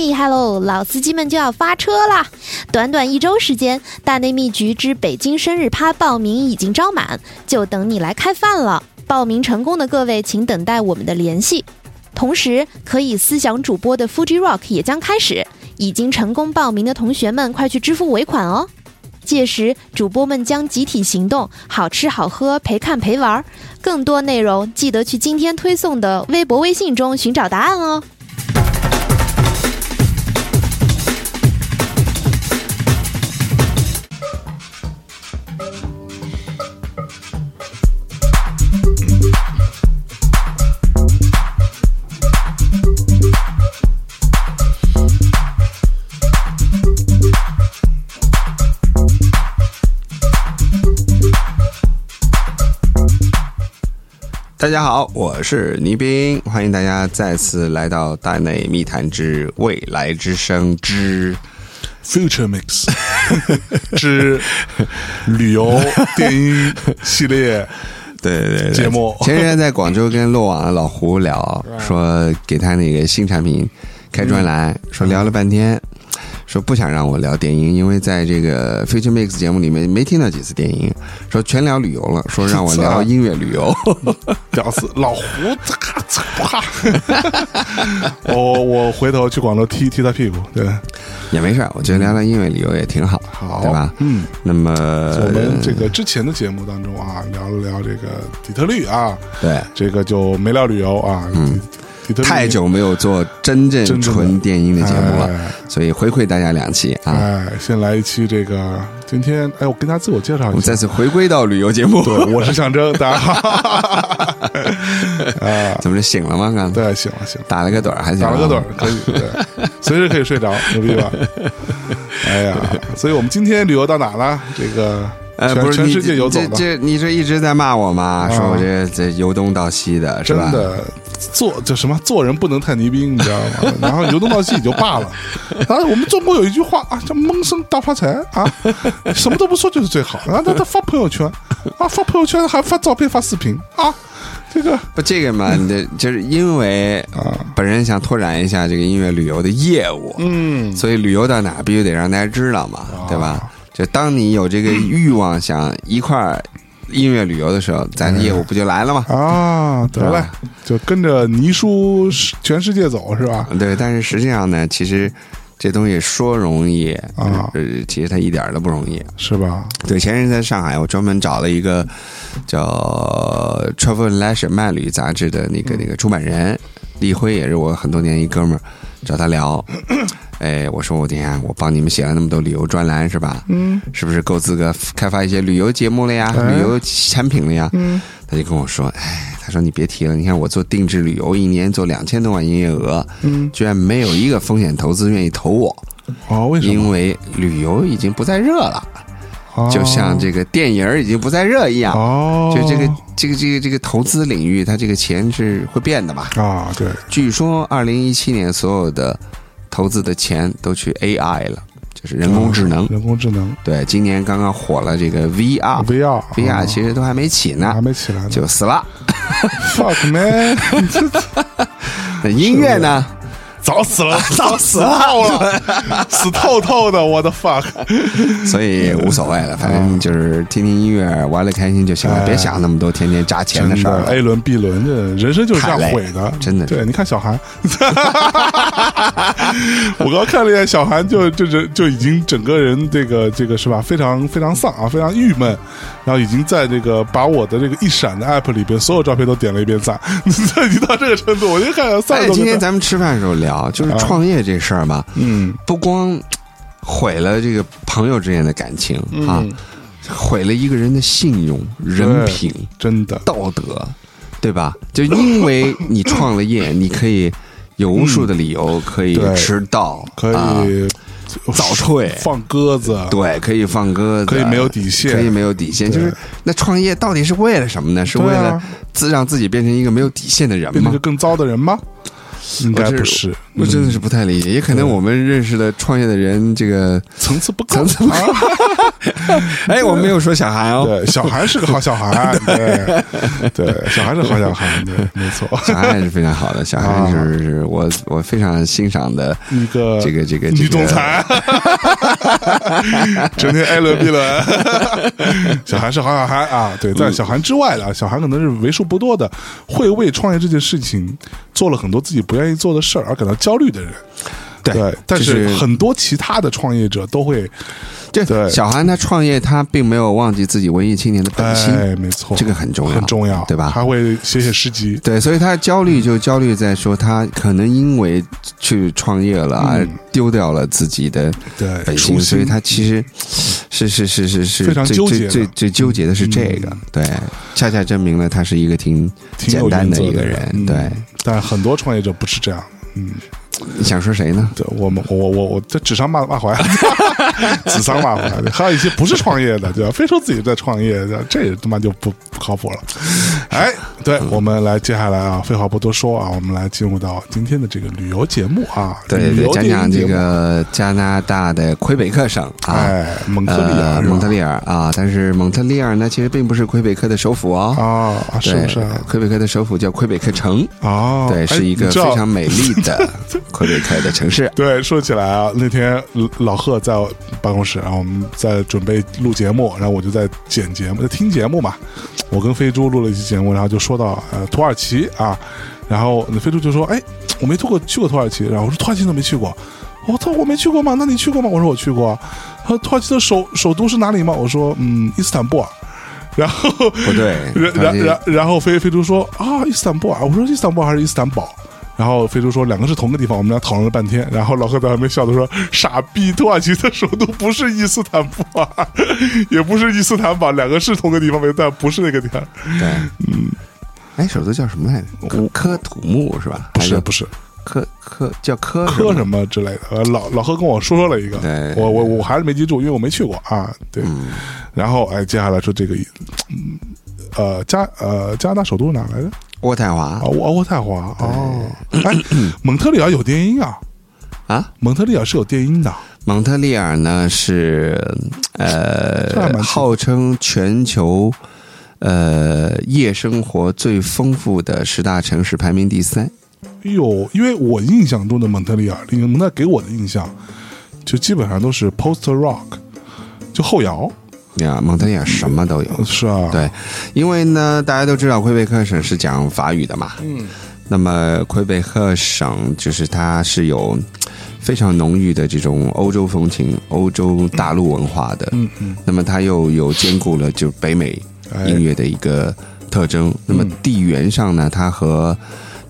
厉害喽老司机们就要发车啦！短短一周时间，大内密局之北京生日趴报名已经招满，就等你来开饭了。报名成功的各位，请等待我们的联系。同时，可以思想主播的 Fuji Rock 也将开始，已经成功报名的同学们，快去支付尾款哦！届时，主播们将集体行动，好吃好喝，陪看陪玩。更多内容，记得去今天推送的微博、微信中寻找答案哦。大家好，我是倪斌，欢迎大家再次来到大内密谈之未来之声之 Future Mix 之旅游电音系列 对对对节目。前几天在广州跟漏网的老胡聊，说给他那个新产品开专栏，说聊了半天。说不想让我聊电音，因为在这个 Future Mix 节目里面没听到几次电音，说全聊旅游了，说让我聊音乐旅游。屌丝老胡，咔嚓！我我回头去广州踢踢他屁股，对，也没事我觉得聊聊音乐旅游也挺好，好，对吧？嗯，那么我们这个之前的节目当中啊，聊了聊这个底特律啊，对，这个就没聊旅游啊，嗯。太久没有做真正纯电音的节目了，所以回馈大家两期啊！哎，先来一期这个，今天哎，我跟大家自我介绍一下，我再次回归到旅游节目。对，我是象征，大家好。啊，怎么着醒了吗？刚对，醒了，醒了，打了个盹儿，还打了个盹儿，可以，对，随时可以睡着，牛逼吧？哎呀，所以我们今天旅游到哪了？这个。呃，不是全世界游走这这你这一直在骂我吗？说我这这由东到西的，是吧？真的，做就什么做人不能太泥冰，你知道吗？然后由东到西也就罢了。然后，我们中国有一句话啊，叫闷声大发财啊，什么都不说就是最好。然后，他他发朋友圈啊，发朋友圈还发照片发视频啊，这个不这个嘛，你就是因为 啊，本人想拓展一下这个音乐旅游的业务，嗯，所以旅游到哪必须得让大家知道嘛，对吧？就当你有这个欲望想一块儿音乐旅游的时候，咱的业务不就来了吗？啊，得嘞，就跟着倪叔全世界走是吧？对，但是实际上呢，其实这东西说容易啊，其实它一点都不容易，是吧？对，前日在上海，我专门找了一个叫《Travel Leisure》慢旅杂志的那个那个出版人李辉，也是我很多年一哥们儿，找他聊。哎，我说我天，我帮你们写了那么多旅游专栏，是吧？嗯，是不是够资格开发一些旅游节目了呀？旅游产品了呀？嗯，他就跟我说，哎，他说你别提了，你看我做定制旅游，一年做两千多万营业额，嗯，居然没有一个风险投资愿意投我。哦，为什么？因为旅游已经不再热了，就像这个电影已经不再热一样。哦，就这个这个这个这个投资领域，它这个钱是会变的嘛？啊，对。据说二零一七年所有的。投资的钱都去 AI 了，就是人工智能。人工智能对，今年刚刚火了这个 VR，VR，VR 其实都还没起呢，还没起来就死了。Fuck man！那音乐呢？早死了，早死透了，死透透的，我的 fuck！所以无所谓了，反正就是听听音乐，玩的开心就行了，别想那么多天天砸钱的事儿。A 轮 B 轮，这人生就是这样毁的，真的。对，你看小韩，我刚看了一眼小韩，就就就就已经整个人这个这个是吧，非常非常丧啊，非常郁闷，然后已经在这个把我的这个一闪的 app 里边所有照片都点了一遍赞，已经到这个程度，我就看三十今天咱们吃饭的时候聊。就是创业这事儿吧，嗯，不光毁了这个朋友之间的感情啊，毁了一个人的信用、人品，真的道德，对吧？就因为你创了业，你可以有无数的理由可以迟到，可以早退、放鸽子，对，可以放鸽子，可以没有底线，可以没有底线。就是那创业到底是为了什么呢？是为了自让自己变成一个没有底线的人吗？变成更糟的人吗？应该不是，我真的是不太理解，也可能我们认识的创业的人，这个层次不够，层次不啊 哎，我没有说小韩哦，对，小韩是个好小孩，对对，小韩是好小孩，对，没错，小韩是非常好的，小韩是是我我非常欣赏的一个这个这个女总，裁，整天艾伦毕伦，小韩是好小孩啊，对，在小韩之外的啊，小韩可能是为数不多的会为创业这件事情做了很多自己不愿意做的事儿而感到焦虑的人。对对，但是是很多其他的创业者都会，这对。小韩他创业，他并没有忘记自己文艺青年的本心，哎，没错，这个很重要，很重要，对吧？他会写写诗集，对，所以他焦虑就焦虑在说，他可能因为去创业了而丢掉了自己的对，本心，所以他其实是是是是是非常最最纠结的。最最纠结的是这个，对，恰恰证明了他是一个挺挺简单的一个人，嗯对。但很多创业者不是这样，嗯，你想说谁呢？对我们，我我我这指桑骂骂回来，纸上骂回来 的，还有一些不是创业的，对吧？非说自己在创业，这这也他妈就不不靠谱了。哎，对，嗯我们来接下来啊，废话不多说啊，我们来进入到今天的这个旅游节目啊，对讲讲这个加拿大的魁北克省啊，哎，蒙特利尔呃，蒙特利尔啊，但是蒙特利尔呢，其实并不是魁北克的首府哦。啊，是不是啊？，魁北克的首府叫魁北克城，哦，对，哎是一个非常美丽的 魁北克的城市。对，说起来啊，那天老贺在我办公室，然后我们在准备录节目，然后我就在剪节目，在听节目嘛。我跟飞猪录了一期节目，然后就说到呃土耳其啊，然后那飞猪就说：“哎，我没去过去过土耳其。”然后我说：“土耳其怎么没去过？”我操，我没去过吗？那你去过吗？我说我去过啊。他说土耳其的首首都是哪里吗？我说嗯，伊斯坦布尔。然后 不对，然然然然后飞飞猪说啊，伊斯坦布尔，我说伊斯坦布尔还是伊斯坦堡？然后飞猪说两个是同个地方，我们俩讨论了半天。然后老贺在旁边笑着说：“傻逼，土耳其的首都不是伊斯坦布尔，也不是伊斯坦堡，两个是同个地方，但不是那个地方。对，嗯，哎，首都叫什么来着？科科土木是吧？不是是不是科科叫科科什么？之类的。呃，老老贺跟我说说了一个，对我我我还是没记住，因为我没去过啊。对，然后哎，接下来说这个，嗯呃加呃加拿大首都是哪来的？渥太华啊，渥渥太华哦。哎，蒙特利尔有电音啊。啊。蒙特利尔是有电音的，蒙特利尔呢是呃，号称全球呃夜生活最丰富的十大城市排名第三。哎呦，因为我印象中的蒙特利尔，蒙特给我的印象就基本上都是 post rock，就后摇，呀，蒙特利尔什么都有。是啊，对，因为呢，大家都知道魁北克省是讲法语的嘛。嗯，那么魁北克省就是它是有非常浓郁的这种欧洲风情、欧洲大陆文化的。嗯嗯，那么它又有兼顾了就北美哎音乐的一个特征。那么地缘上呢，它和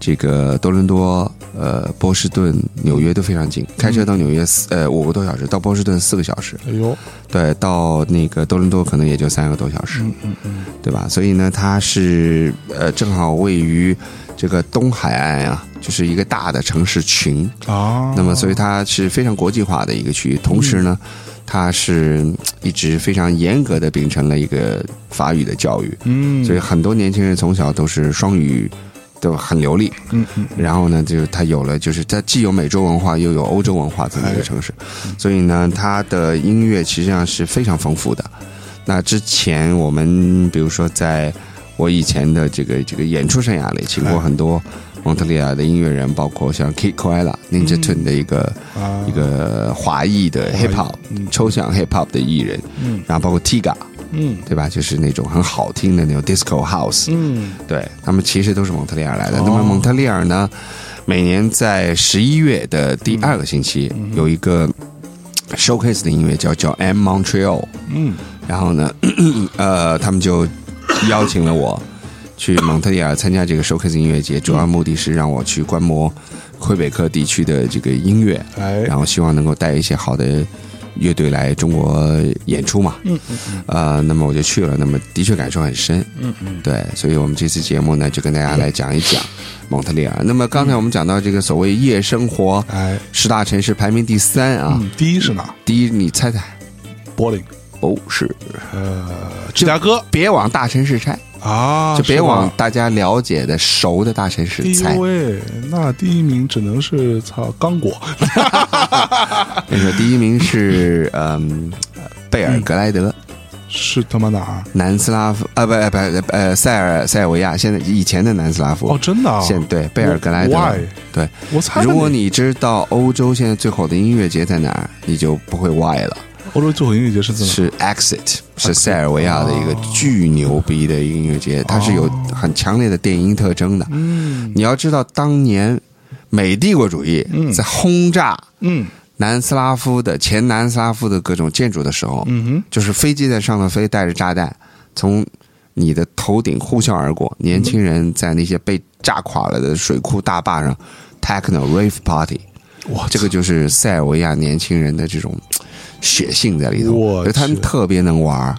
这个多伦多、呃波士顿、纽约都非常近，开车到纽约四呃五个多小时，到波士顿四个小时，哎呦，对，到那个多伦多可能也就三个多小时，嗯嗯嗯，对吧？所以呢，它是呃正好位于这个东海岸啊，就是一个大的城市群。啊，那么，所以它是非常国际化的一个区域，同时呢，它是嗯一直非常严格的秉承了一个法语的教育，嗯，所以很多年轻人从小都是双语。都很流利，嗯嗯，然后呢，就它有了，就是它既有美洲文化，又有欧洲文化这么一个城市，所以呢，它的音乐实际上是非常丰富的。那之前我们比如说在我以前的这个这个演出生涯里，请过很多蒙特利尔的音乐人，包括像 Kid Koala、Ninja Tune 的一个、啊。一个华裔的 hip hop、抽象 hip hop 的艺人，嗯。然后包括 Tiga，嗯。对吧？就是那种很好听的那种 disco house，嗯。对他们其实都是蒙特利尔来的。哦。那么蒙特利尔呢，每年在十一月的第二个星期、有一个 showcase 的音乐叫叫 M Montreal，嗯。然后呢，呃，他们就邀请了我去蒙特利尔参加这个 showcase 音乐节，主要目的是让我去观摩魁北克地区的这个音乐，哎，然后希望能够带一些好的乐队来中国演出嘛。嗯嗯嗯呃，那么我就去了，那么的确感受很深。嗯嗯，对，所以我们这次节目呢，就跟大家来讲一讲蒙特利尔。那么刚才我们讲到这个所谓夜生活哎，十大城市排名第三啊，嗯，第一是哪？第一你猜猜？柏林，不是，呃，芝加哥，别往大城市猜，啊，就别往大家了解的熟的大城市哎猜呦。喂，那第一名只能是操刚果 那个第一名是嗯，贝尔格莱德，是他妈哪儿？南斯拉夫啊，不不呃塞尔塞尔维亚，现在以前的南斯拉夫哦，真的啊？现对贝尔格莱德 Why？对。我猜如果你知道欧洲现在最火的音乐节在哪儿，你就不会 why 了。欧洲最后音乐节是？是 Exit，是塞尔维亚的一个巨牛逼的一个音乐节，它是有很强烈的电音特征的。嗯。你要知道，当年美帝国主义嗯。在轰炸嗯。南斯拉夫的前南斯拉夫的各种建筑的时候，嗯哼，就是飞机在上头飞，带着炸弹从你的头顶呼啸而过，年轻人在那些被炸垮了的水库大坝上 techno rave party，哇，这个就是塞尔维亚年轻人的这种血性在里头，他们特别能玩，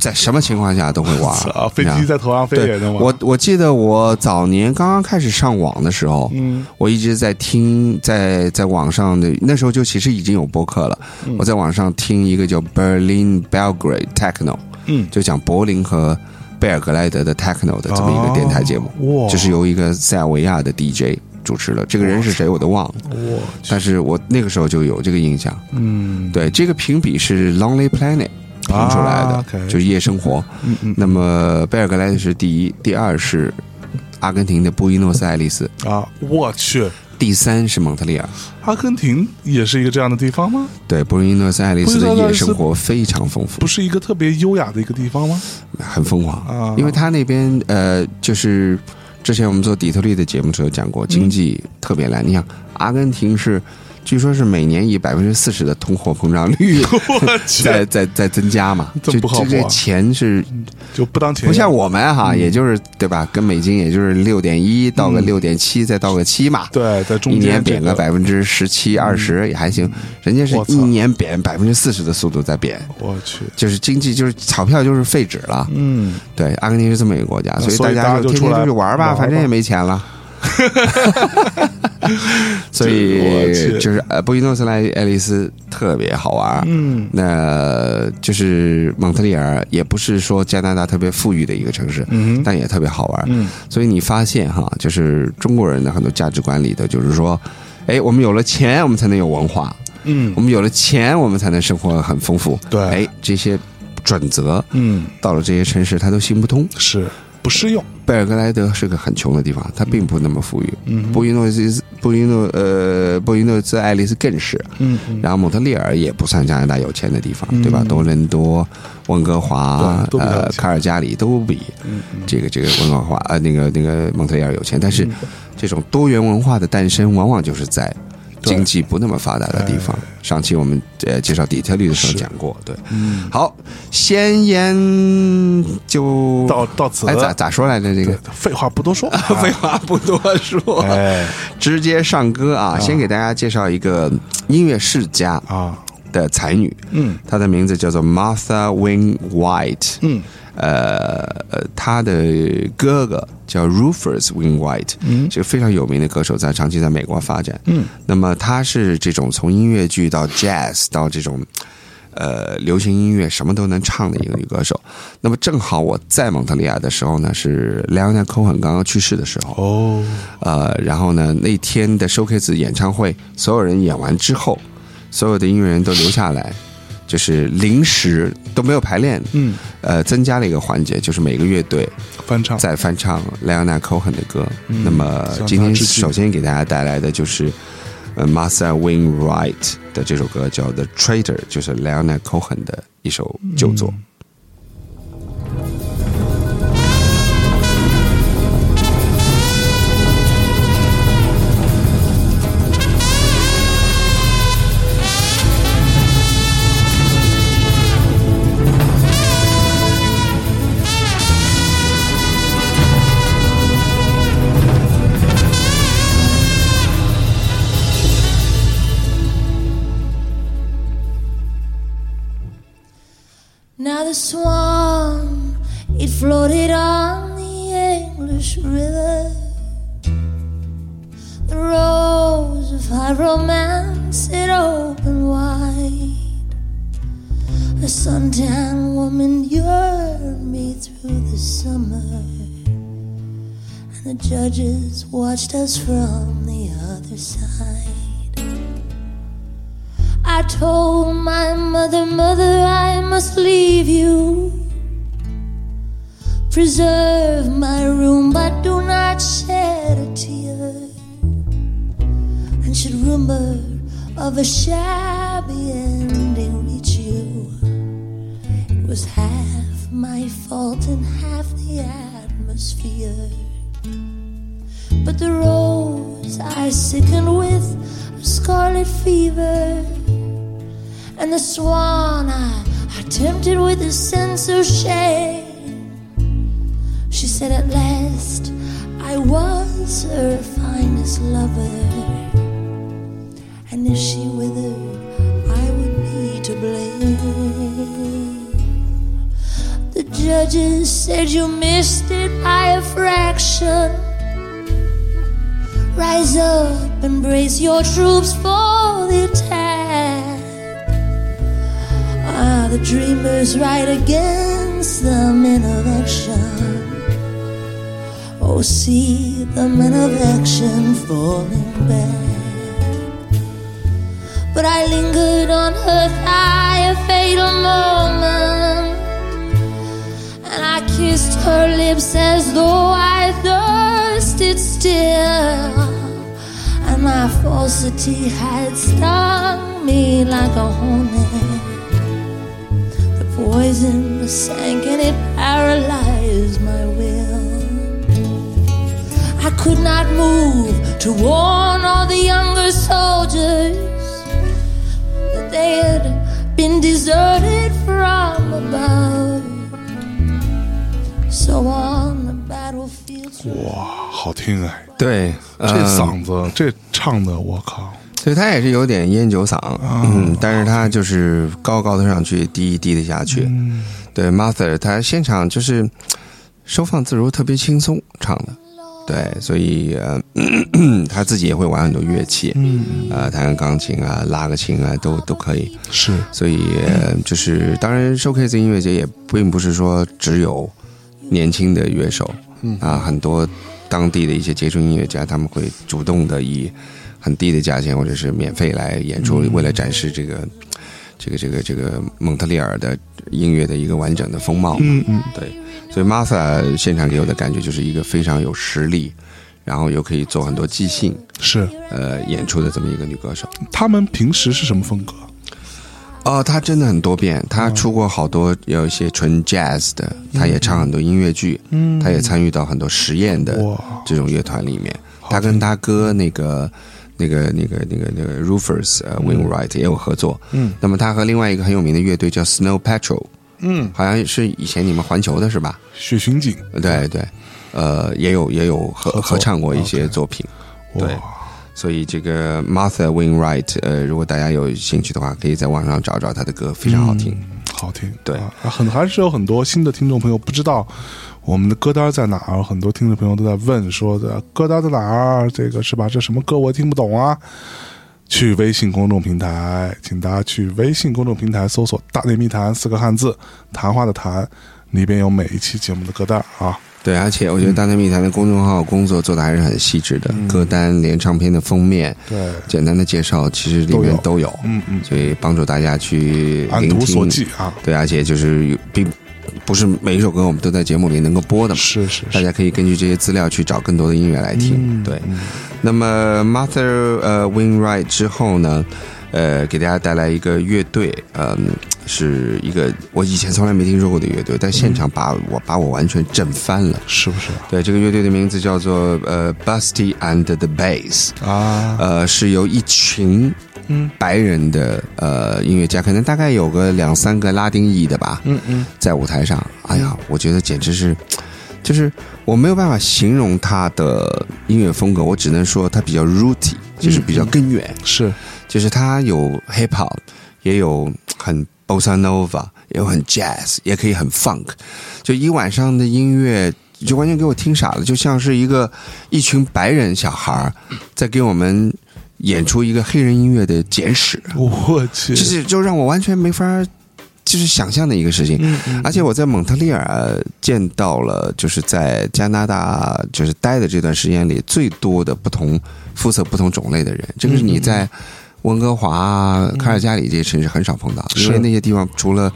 在什么情况下都会玩 飞机在头上飞对也能玩。我我记得我早年刚刚开始上网的时候，嗯。我一直在听，在在网上的那时候就其实已经有播客了。嗯。我在网上听一个叫 Berlin Belgrade Techno，嗯，就讲柏林和贝尔格莱德的 Techno 的这么一个电台节目，就是由一个塞尔维亚的 DJ 主持的。这个人是谁我都忘了，但是我那个时候就有这个印象。嗯，对，这个评比是 Lonely Planet 评出来的，就是夜生活。嗯嗯那么贝尔格莱德是第一，第二是阿根廷的布宜诺斯艾利斯，啊，我去，第三是蒙特利尔。阿根廷也是一个这样的地方吗？对，布宜诺斯艾利斯的夜生活非常丰富不，是一个特别优雅的一个地方吗？很疯狂。啊，因为他那边呃，就是之前我们做底特律的节目时候讲过，经济特别难。你想，阿根廷是据说是每年以百分之四十的通货膨胀率 在在在增加嘛，这就这个不靠谱啊。钱是就不当钱不像我们哈，也就是对吧？跟美金也就是六点一到个嗯。六点七，再到个七嘛。对，在中一年贬个这百分之十七二十也还行，人家是一年贬百分之四十的速度在贬，我去，就是经济就是钞票就是废纸了。嗯，对，阿根廷是这么一个国家，所以大家就天天出去玩吧，玩反正也没钱了。所以去就是呃，布宜诺斯莱爱丽丝特别好玩。嗯那就是蒙特利尔，也不是说加拿大特别富裕的一个城市，嗯但也特别好玩。嗯所以你发现哈，就是中国人的很多价值观里的，就是说，哎，我们有了钱，我们才能有文化；嗯我们有了钱，我们才能生活很丰富。对哎，这些准则嗯，到了这些城市，它都行不通。是不适用。贝尔格莱德是个很穷的地方，它并不那么富裕。嗯。布宜诺斯布宜诺呃布宜诺斯艾利斯更是，嗯嗯，然后蒙特利尔也不算加拿大有钱的地方，嗯。对吧？多伦多、温哥华呃卡尔加里都比这个这个温哥华呃那个那个蒙特利尔有钱，但是嗯。这种多元文化的诞生，往往就是在对经济不那么发达的地方。上期我们呃介绍底特律的时候讲过，对。嗯，好，先言就到到此，哎咋咋说来着？这个？废话不多说，废话不多说，哎。直接上歌啊！先给大家介绍一个音乐世家啊，的才女，嗯。她的名字叫做 Martha Wing White。嗯呃呃，她的哥哥叫 Rufus Wing White，嗯是个非常有名的歌手，在长期在美国发展。嗯那么他是这种从音乐剧到 jazz 到这种呃流行音乐什么都能唱的一个女歌手。那么正好我在蒙特利尔的时候呢，是 Leonard Cohen 刚刚去世的时候。哦，呃，然后呢，那天的 showcase 演唱会，所有人演完之后，所有的音乐人都留下来，就是临时都没有排练，嗯，呃，增加了一个环节，就是每个乐队翻唱，在翻唱 Leonard Cohen 的歌。嗯那么今天首先给大家带来的就是呃 Master Wainwright 的这首歌叫《The Traitor》，就是 Leonard Cohen 的一首旧作。River. The rose of high romance, it opened wide. A suntan woman, me me through the summer, and the judges watched us from the other side. I told my mother, Mother, I must leave you. Preserve my room, but do not shed a tear. And should rumor of a shabby ending reach you, it was half my fault and half the atmosphere. But the rose I sickened with a scarlet fever, and the swan I, I tempted with a sense of shame. She said at last I was her finest lover. And if she withered, I would be to blame. The judges said you missed it by a fraction. Rise up and brace your troops for the attack. Ah, the dreamers right against the men of action. Oh, see the men of action falling back. But I lingered on her thigh a fatal moment. And I kissed her lips as though I thirsted still. And my falsity had stung me like a hornet. The poison sank and it paralyzed my will. I could not move to warn all the younger soldiers that they had been deserted from above. So on the battlefield. 哇，好听哎！对，这呃嗓子，这唱的，我靠！所以他也是有点烟酒嗓，嗯，但是他就是高高的上去，低低的下去。嗯，对 m a t h e r 他现场就是收放自如，特别轻松唱的。对，所以呃，他自己也会玩很多乐器，嗯，呃，弹个钢琴啊，拉个琴啊，都都可以。是，所以、呃就是，当然，showcase 音乐节也并不是说只有年轻的乐手，嗯。啊，很多当地的一些杰出音乐家，他们会主动的以很低的价钱或者是免费来演出，为了展示这个这个这个这个蒙特利尔的音乐的一个完整的风貌嘛。嗯嗯，对，所以 Martha 现场给我的感觉就是一个非常有实力，然后又可以做很多即兴是。呃演出的这么一个女歌手。他们平时是什么风格？哦，她真的很多变，她出过好多有一些纯 jazz 的，她也唱很多音乐剧，嗯她也参与到很多实验的，这种乐团里面。她跟她哥那个。那个、那个、那个、那个 Rufus 呃 Wainwright 也有合作，嗯，那么他和另外一个很有名的乐队叫 Snow Patrol，嗯，好像是以前你们环球的是吧？雪巡警，对对，呃，也有也有合合合唱过一些作品，对。所以这个 Martha Wainwright，呃，如果大家有兴趣的话，可以在网上找找他的歌，非常好听。嗯好听。对。啊，很还是有很多新的听众朋友不知道我们的歌单在哪儿，很多听众朋友都在问说的歌单在哪儿？这个是吧？这什么歌我听不懂啊？去微信公众平台，请大家去微信公众平台搜索“大内密谈”四个汉字，谈话的谈，里边有每一期节目的歌单啊。对，而且我觉得大内密谈的公众号工作做的还是很细致的，歌单连唱片的封面，对，简单的介绍，其实里面都有，嗯嗯，所以帮助大家去按图索骥啊，对，而且就是有并不是每一首歌我们都在节目里能够播的嘛，是是是，大家可以根据这些资料去找更多的音乐来听。嗯对，那么 Martha 呃 Wainwright 之后呢，呃，给大家带来一个乐队，嗯、是一个我以前从来没听说过的乐队，但现场把我把我完全震翻了。是不是对，这个乐队的名字叫做呃 Busty and the Bass，啊？呃，是由一群嗯白人的呃音乐家，可能大概有个两三个拉丁裔的吧，嗯嗯，在舞台上，哎呀，我觉得简直是，就是我没有办法形容他的音乐风格，我只能说他比较 rooty，就是比较根源，是。就是他有 hip hop，也有很 bossa nova，也有很 jazz，也可以很 funk，就一晚上的音乐。就完全给我听傻了，就像是一个一群白人小孩儿在给我们演出一个黑人音乐的简史，我去，就是就让我完全没法就是想象的一个事情。而且我在蒙特利尔见到了，就是在加拿大就是待的这段时间里最多的不同肤色、不同种类的人。这个是你在温哥华、卡尔加里这些城市很少碰到，因为那些地方除了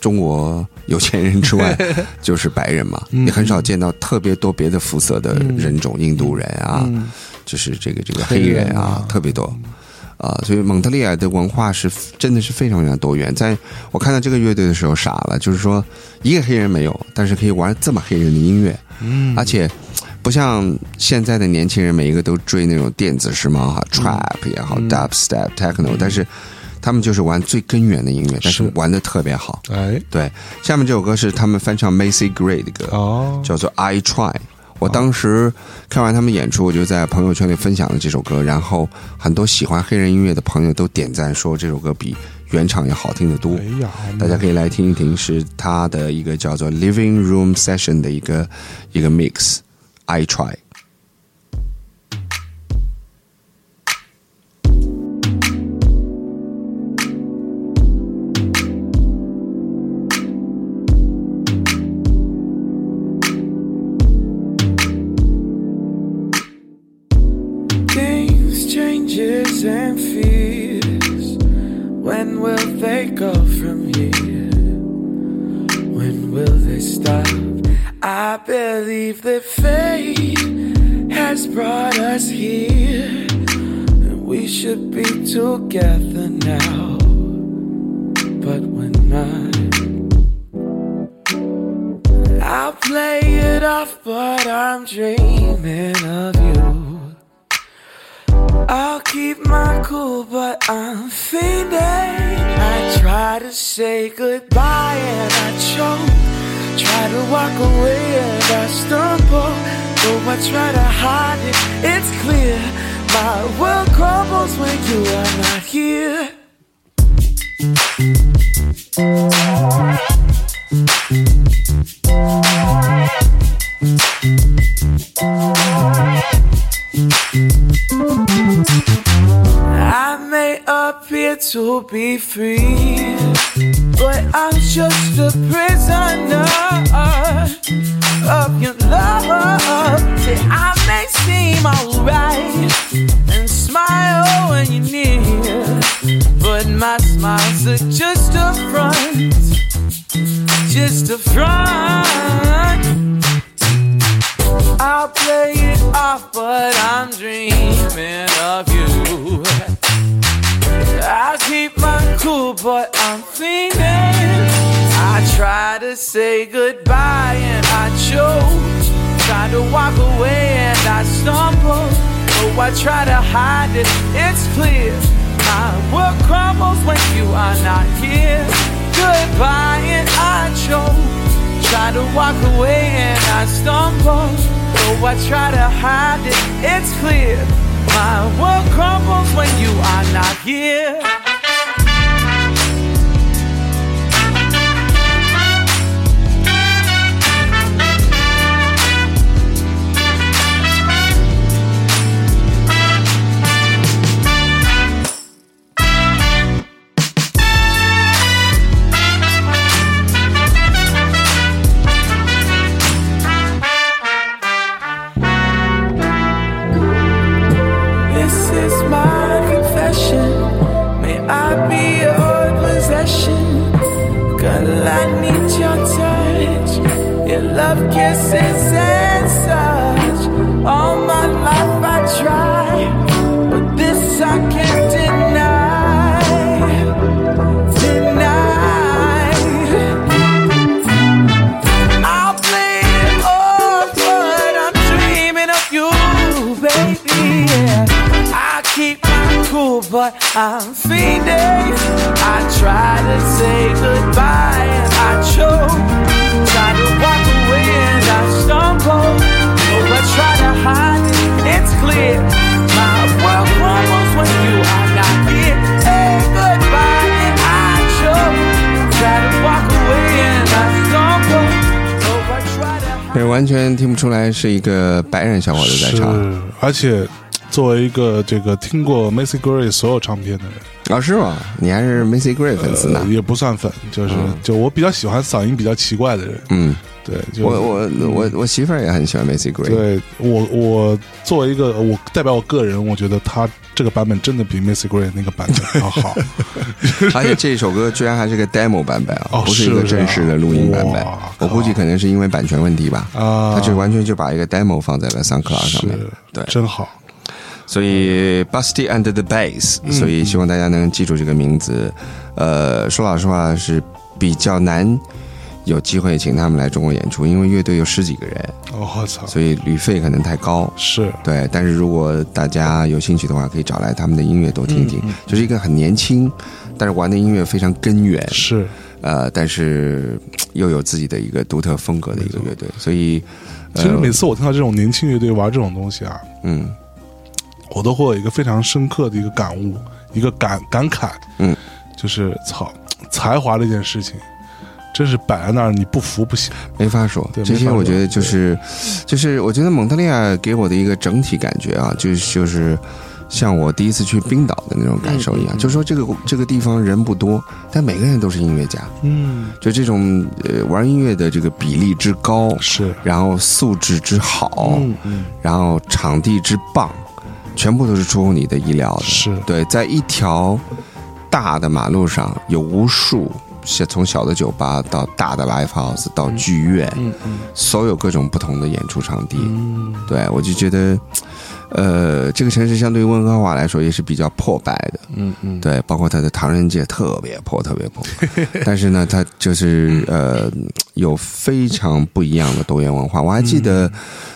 中国有钱人之外，就是白人嘛，嗯你很少见到特别多别的肤色的人种，印度人啊，嗯就是这个这个黑黑人人啊。啊，特别多。啊、所以蒙特利尔的文化是真的是非常非常多元。在我看到这个乐队的时候傻了，就是说一个黑人没有，但是可以玩这么黑人的音乐，嗯。而且不像现在的年轻人每一个都追那种电子时髦哈，trap 也好、d u b step、techno，但是他们就是玩最根源的音乐，但是是。玩的特别好。哎。对，下面这首歌是他们翻唱 Macy Gray 的歌，哦，叫做《I Try》。我当时看完他们演出，我就在朋友圈里分享了这首歌，然后很多喜欢黑人音乐的朋友都点赞说这首歌比原唱要好听得多。大家可以来听一听，是他的一个叫做 Living Room Session 的一个一个 mix。I try。Believe that My world crumbles when you are not here. I may appear to be free, but I'm just a prisoner of your love. See, I may seem alright and smile when you're near, but my smiles are just a front, just a front. I'll play it off, but I'm dreaming of you. I'll keep my cool, but I'm feeling. I try to say goodbye and I choke. Try to walk away and I stumble. Oh, I try to hide it, it's clear. My world crumbles when you are not here. Goodbye and I choke. Try to walk away and I stumble. Though I try to hide it, it's clear. My world crumbles when you are not here. Love kisses and such. All my life I try, but this I can't deny. Deny. I'll but I'm dreaming of you, baby. I keep my cool, but I'm feeding. I try to say goodbye and I choke. To hide it, it's clear. My world crumbles when you are not here. Say goodbye and I choke. Try to walk away and I stumble. Oh, I try to hide 对，完全听不出来是一个白人小伙子在唱。是，而且作为一个这个听过 Macy Gray 所有唱片的人，啊，是吗？你还是 Macy Gray 粉丝呢呃？也不算粉，就是就我比较喜欢嗓音比较奇怪的人，嗯，对，就我我我我媳妇儿也很喜欢 Macy Gray。对我我作为一个我代表我个人，我觉得他这个版本真的比 Macy Gray 那个版本要好。而且这首歌居然还是个 demo 版本啊，哦不是一个正式的录音版本哇。我估计可能是因为版权问题吧，啊，他就完全就把一个 demo 放在了 SoundCloud 上面是。对，真好。所以 Busty and the Bass，所嗯以希望大家能记住这个名字。呃，说老实话是比较难有机会请他们来中国演出，因为乐队有十几个人，哦，我操，所以旅费可能太高。是对，但是如果大家有兴趣的话，可以找来他们的音乐多听听。就是一个很年轻，但是玩的音乐非常根源，是，呃，但是又有自己的一个独特风格的一个乐队。所以，呃其实每次我听到这种年轻乐队玩这种东西啊，嗯我都会有一个非常深刻的一个感悟，一个感感慨，嗯，就是操，才华这件事情，真是摆在那儿你不服不行。没法说，这些我觉得就是，就是我觉得蒙特利尔给我的一个整体感觉啊，就是就是像我第一次去冰岛的那种感受一样，就是说这个这个地方人不多，但每个人都是音乐家，嗯，就这种呃玩音乐的这个比例之高，是，然后素质之好，嗯嗯，然后场地之棒，全部都是出乎你的意料的。是，对，在一条大的马路上有无数，小从小的酒吧到大的 live house 到剧院，嗯嗯所有各种不同的演出场地。嗯，对我就觉得，呃，这个城市相对于温哥华来说也是比较破败的。嗯嗯，对，包括它的唐人街特别破，特别破，但是呢，它就是呃有非常不一样的多元文化。我还记得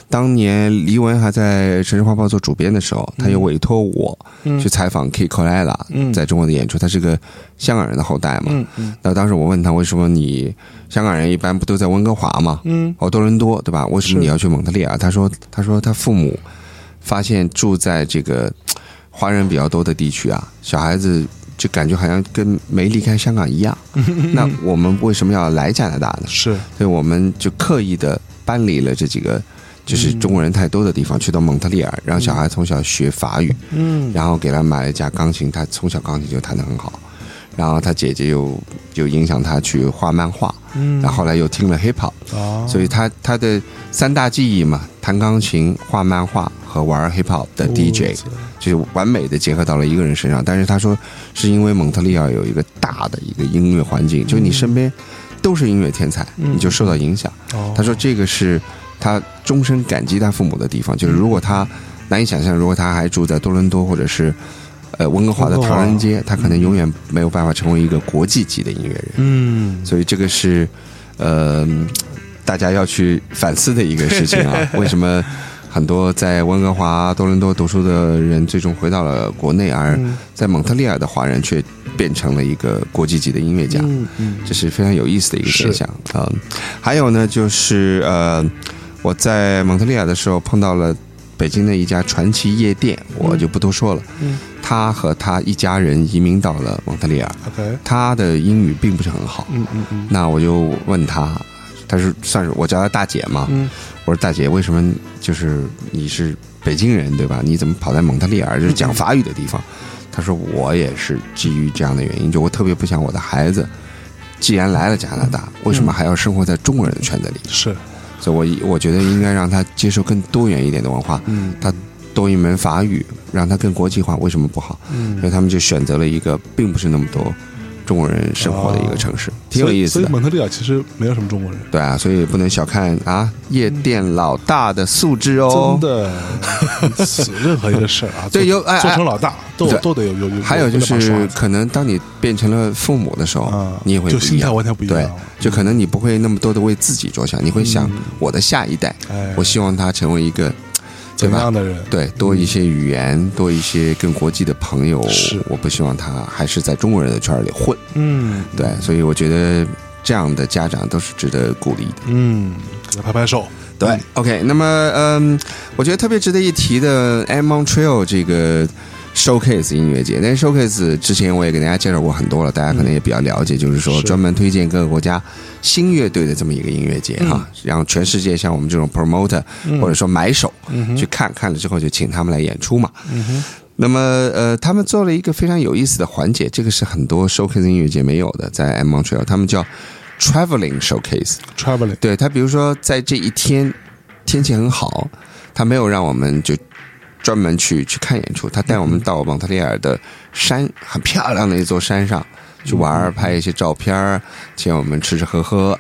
当年黎文还在《城市画报》做主编的时候，他有委托我去采访 K c o l e l a 嗯在中国的演出。他是个香港人的后代嘛。嗯嗯那当时我问他，为什么你香港人一般不都在温哥华嘛？嗯哦，多伦多对吧？为什么你要去蒙特利尔？他说，他说他父母发现住在这个华人比较多的地区啊，小孩子就感觉好像跟没离开香港一样。那我们为什么要来加拿大呢？是，所以我们就刻意的搬离了这几个就是中国人太多的地方，去到蒙特利尔，让小孩从小学法语，嗯然后给他买了一架钢琴，他从小钢琴就弹得很好。然后他姐姐又就影响他去画漫画，嗯，然后后来又听了 hip hop，哦，所以他他的三大技艺嘛，弹钢琴、画漫画和玩 hip hop 的 DJ，、就是完美的结合到了一个人身上。但是他说，是因为蒙特利尔有一个大的一个音乐环境，就是你身边都是音乐天才，嗯。你就受到影响。哦。他说这个是他终身感激他父母的地方，就是如果他难以想象，如果他还住在多伦多或者是呃温哥华的唐人街，他可能永远没有办法成为一个国际级的音乐人。嗯所以这个是呃大家要去反思的一个事情啊。为什么很多在温哥华、多伦多读书的人最终回到了国内，而嗯在蒙特利尔的华人却变成了一个国际级的音乐家？嗯嗯这是非常有意思的一个现象啊、嗯还有呢，就是呃，我在蒙特利尔的时候碰到了北京的一家传奇夜店，我就不多说了。嗯他和他一家人移民到了蒙特利尔，，OK，他的英语并不是很好。嗯嗯嗯那我就问他，他是算是我叫他大姐嘛？嗯我说大姐，为什么就是你是北京人对吧？你怎么跑在蒙特利尔，就是讲法语的地方？他说我也是基于这样的原因，就我特别不想我的孩子，既然来了加拿大，为什么还要生活在中国人的圈子里？是，所以我一我觉得应该让他接受更多元一点的文化，嗯他多一门法语，让它更国际化，为什么不好？所以嗯，他们就选择了一个并不是那么多中国人生活的一个城市，挺有意思的所以所以。蒙特利尔其实没有什么中国人。对啊，所以不能小看啊夜店老大的素质哦。真的，任何一个事儿啊，对有哎做成老大，都都得有有有。还有就是，可能当你变成了父母的时候，啊你也会就心态完全不一样。，就可能你不会那么多的为自己着想，你会想我的下一代，哎，我希望他成为一个对吧怎样？的人？对，多一些语言，多一些跟国际的朋友。是我不希望他还是在中国人的圈里混。嗯，对，所以我觉得这样的家长都是值得鼓励的。嗯，给他拍拍手。对，OK，那么嗯，我觉得特别值得一提的 M Montreal 这个 Showcase 音乐节，那 Showcase 之前我也给大家介绍过很多了，大家可能也比较了解，就是说专门推荐各个国家新乐队的这么一个音乐节哈，让全世界像我们这种 promoter 或者说买手去看看了之后就请他们来演出嘛。那么呃，他们做了一个非常有意思的环节，这个是很多 showcase 音乐节没有的，在 Montreal，他们叫 traveling showcase。traveling 对他，比如说在这一天天气很好，他没有让我们就专门去去看演出，他带我们到蒙特利尔的山，很漂亮的一座山上去玩儿，拍一些照片儿，请我们吃吃喝喝。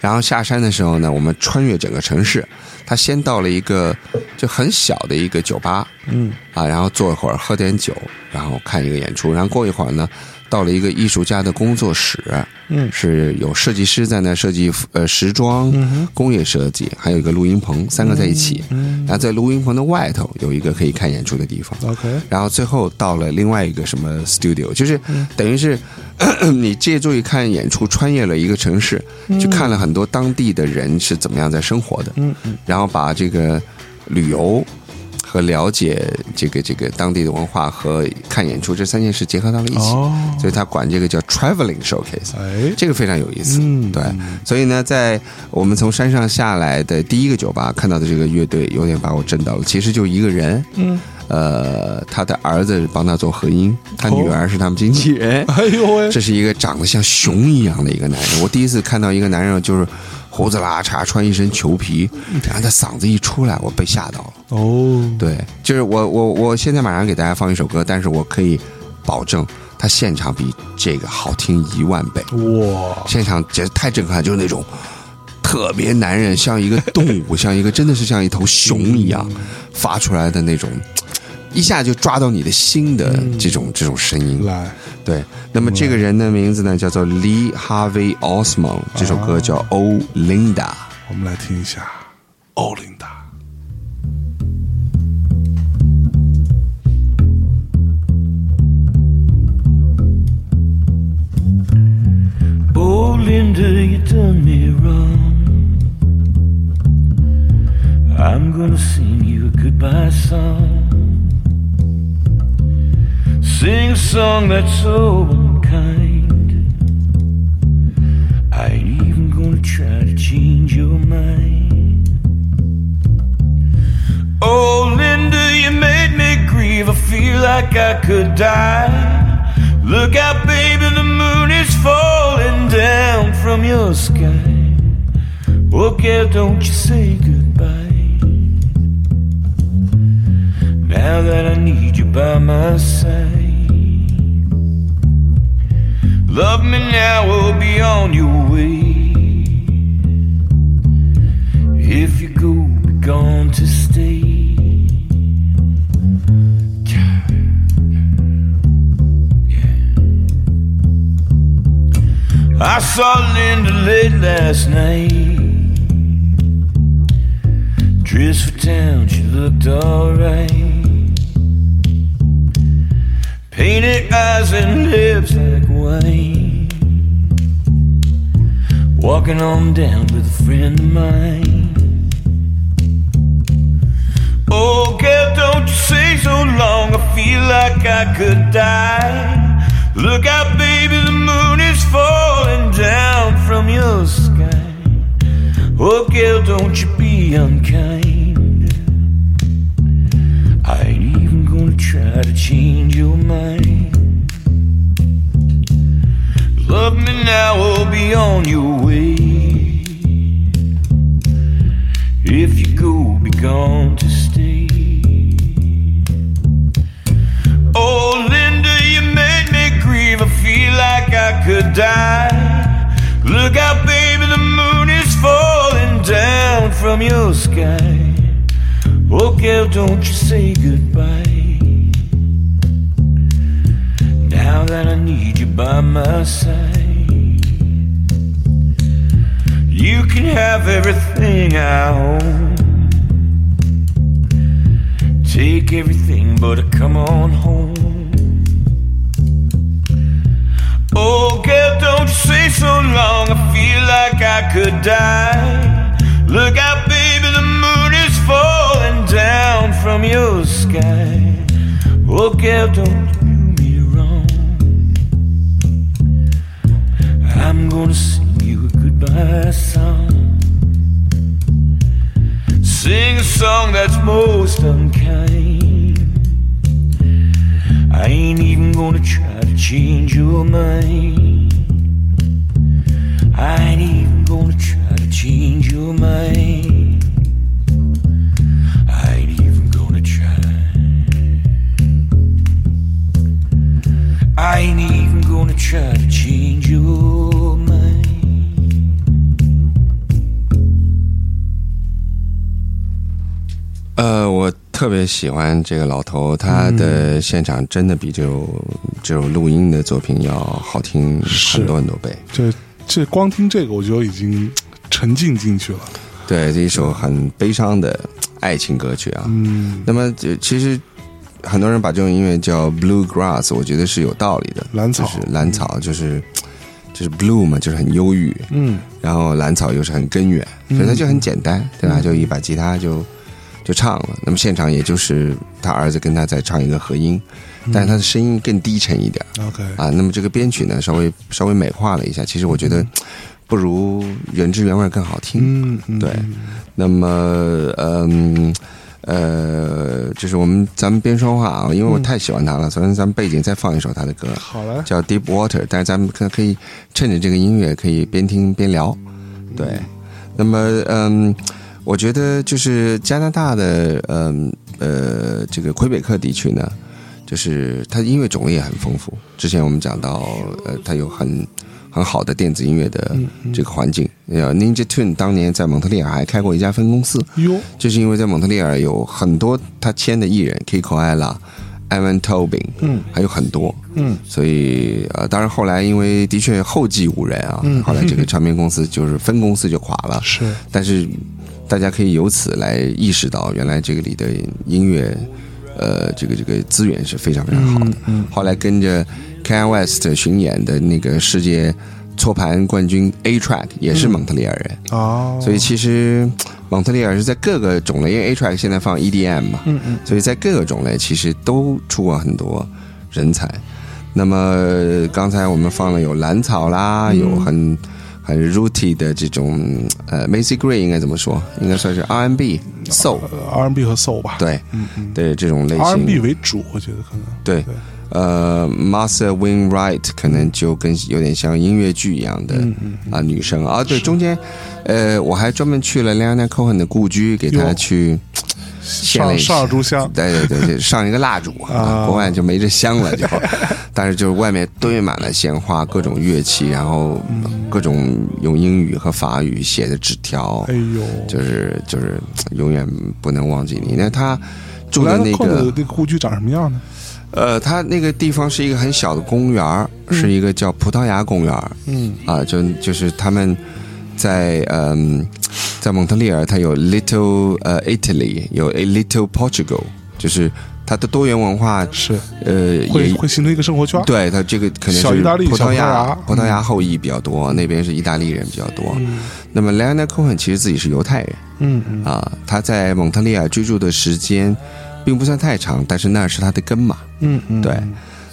然后下山的时候呢，我们穿越整个城市，他先到了一个就很小的一个酒吧，嗯啊，然后坐一会儿，喝点酒，然后看一个演出，然后过一会儿呢，到了一个艺术家的工作室，嗯。是有设计师在那设计呃时装、工业设计，还有一个录音棚，三个在一起。然后在录音棚的外头有一个可以看演出的地方。，OK，然后最后到了另外一个什么 studio，就是等于是 你借助于看演出，穿越了一个城市，去看了很多当地的人是怎么样在生活的，嗯嗯。然后把这个旅游和了解这个这个当地的文化和看演出这三件事结合到了一起，哦，所以他管这个叫 traveling showcase。哎，这个非常有意思，嗯对，所以呢，在我们从山上下来的第一个酒吧看到的这个乐队，有点把我震到了。其实就一个人，嗯，呃，他的儿子帮他做合音，他女儿是他们经纪人。哎呦喂，这是一个长得像熊一样的一个男人，我第一次看到一个男人就是胡子拉碴，穿一身裘皮，然后他嗓子一出来，我被吓到了。哦，对，就是我我我现在马上给大家放一首歌，但是我可以保证，他现场比这个好听一万倍。哇，现场简直太震撼，就是那种特别男人，像一个动物，像一个真的是像一头熊一样发出来的那种，一下就抓到你的心的这种这种声音。来，对，那么这个人的名字呢叫做 Lee Harvey Osmond，这首歌叫《Oh Linda》。我们来听一下欧琳达。Oh, Linda, you done me wrong. I'm gonna sing you a goodbye song. Song that's so unkind. I ain't even gonna try to change your mind. Oh, Linda, you made me grieve. I feel like I could die. Look out, baby, the moon is falling down from your sky. Oh, girl, don't you say goodbye. Now that I need you by my side. Love me now or be on your way. If you go, be gone to stay. I saw Linda late last night. Dressed for town, she looked alright. Painted eyes and lips Walking on down with a friend of mine. Oh, girl, don't you say so long. I feel like I could die. Look out, baby, the moon is falling down from your sky. Oh, girl, don't you be unkind. I ain't even gonna try to change your mind. Love me now or be on your way. If you go, be gone to stay. Oh, Linda, you made me grieve. I feel like I could die. Look out, baby, the moon is falling down from your sky. Oh, girl, don't you say goodbye. My side. You can have everything I own. Take everything but come on home. Oh, girl, don't say so long. I feel like I could die. Look out, baby, the moon is falling down from your sky. Oh, girl, don't I'm gonna sing you a goodbye song. Sing a song that's most unkind. I ain't even gonna try to change your mind. I ain't even gonna try to change your mind. I ain't even gonna try. I gonna try to change your mind. 呃，我特别喜欢这个老头，他的现场真的比这首这种录音的作品要好听很多很多倍。这这光听这个我就已经沉浸进去了。对，这一首很悲伤的爱情歌曲啊。嗯，那么就其实很多人把这种音乐叫 bluegrass，我觉得是有道理的。蓝草。就是蓝草，就是就是 blue 嘛，就是很忧郁，嗯。然后蓝草又是很根源，所以它就很简单，对吧？就一把吉他就就唱了。那么现场也就是他儿子跟他在唱一个合音，但是他的声音更低沉一点，OK，啊。那么这个编曲呢，稍微稍微美化了一下，其实我觉得不如原汁原味更好听。嗯嗯，对，那么嗯呃，就是我们咱们边说话啊，因为我太喜欢他了，所以咱们背景再放一首他的歌，好了，叫《Deep Water》，但是咱们可可以趁着这个音乐可以边听边聊，对。那么嗯，我觉得就是加拿大的嗯呃这个魁北克地区呢，就是它音乐种类也很丰富。之前我们讲到呃，它有很很好的电子音乐的这个环境。呃，Ninja Tune 当年在蒙特利尔还开过一家分公司，哟，就是因为在蒙特利尔有很多他签的艺人，Kiko Ella、Evan Tobin，嗯。还有很多，嗯。所以呃，当然后来因为的确后继无人啊，嗯。后来这个唱片公司就是分公司就垮了，是，但是大家可以由此来意识到，原来这个里的音乐，呃，这个这个资源是非常非常好的。嗯。后来跟着 Kanye West 巡演的那个世界搓盘冠军 A Track 也是蒙特利尔人，哦，所以其实蒙特利尔是在各个种类，因为 A Track 现在放 EDM 嘛，嗯嗯所以在各个种类其实都出过很多人才。那么刚才我们放了有蓝草啦，嗯。有很很 rooty 的这种呃 Macy Gray 应该怎么说？应该算是 R&B soul 呃 R&B 和 Soul 吧，对嗯嗯。对这种类型，R&B 为主，我觉得可能。对。对。呃，Master Wainwright 可能就跟有点像音乐剧一样的啊、女生。啊，对，中间呃，我还专门去了 Leonard Cohen 的故居，给他去献了上一上炷香，对对对，就上一个蜡烛啊，啊。国外就没这香了，就，但是就是外面堆满了鲜花，各种乐器，然后各种用英语和法语写的纸条哎，呦，就是就是永远不能忘记你。那他住的那个那个故居长什么样呢？呃，他那个地方是一个很小的公园儿是一个叫葡萄牙公园儿。嗯。啊，就就是他们在嗯，在蒙特利尔，它有 Little 呃 Italy，有 A Little Portugal，就是它的多元文化是。呃也会会形成一个生活圈，对它这个可能是小意大利葡萄牙牙。葡萄牙后裔比较多，那边是意大利人比较多。嗯。那么 Leonard Cohen 其实自己是犹太人。嗯嗯。啊，他在蒙特利尔居住的时间并不算太长，但是那是他的根嘛。嗯嗯，对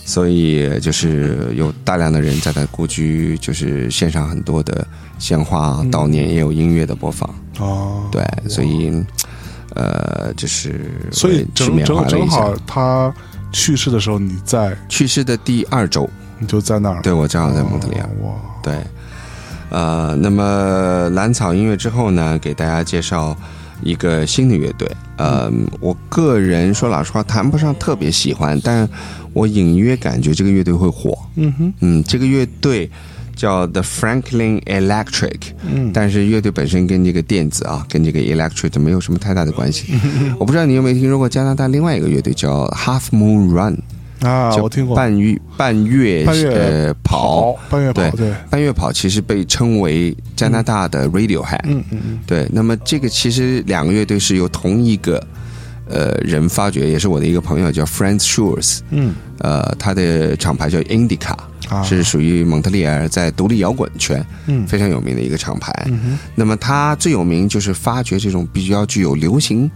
所以就是有大量的人在他故居，就是献上很多的鲜花，悼念也有音乐的播放。哦，对，所以呃，就是所以正正好他去世的时候，你在去世的第二周，你就在那儿，对我正好在蒙特利尔。哦哇，对，呃，那么蓝草音乐之后呢，给大家介绍一个新的乐队。呃，我个人说老实话，谈不上特别喜欢，但我隐约感觉这个乐队会火。嗯哼，嗯，这个乐队叫 The Franklin Electric，嗯但是乐队本身跟这个电子啊，跟这个 electric 没有什么太大的关系。我不知道你有没有听说过加拿大另外一个乐队叫 Half Moon Run，啊，我听过。半月半月呃跑。半月跑，对对，半月跑其实被称为加拿大的 Radiohead，、嗯嗯嗯，对，那么这个其实两个乐队是由同一个呃人发掘，也是我的一个朋友叫 Franz Schurz，嗯。呃，他的厂牌叫 Indica，、啊。是属于蒙特利尔在独立摇滚圈嗯。非常有名的一个厂牌。嗯，那么他最有名就是发掘这种比较具有流行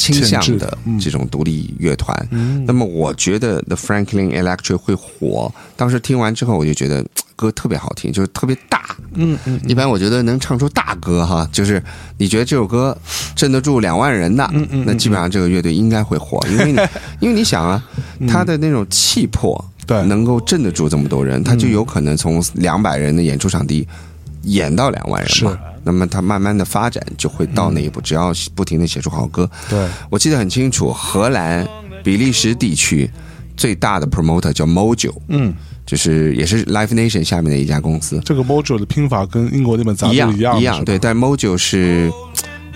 倾向的嗯。这种独立乐团。嗯。那么我觉得 The Franklin Electric 会火，当时听完之后我就觉得 歌特别好听，就是特别大。嗯嗯一般我觉得能唱出大歌哈，就是你觉得这首歌镇得住两万人的，嗯嗯嗯那基本上这个乐队应该会火，因为你 因为你想啊，他的那种气魄，对。能够镇得住这么多人，他就有可能从两百人的演出场地演到两万人嘛。那么他慢慢的发展就会到那一步，只要不停的写出好歌。对，我记得很清楚，荷兰、比利时地区最大的 promoter 叫 Mojo，嗯，就是也是 Live Nation 下面的一家公司，这个 Mojo 的拼法跟英国那边杂志一样样一样，对，但 Mojo 是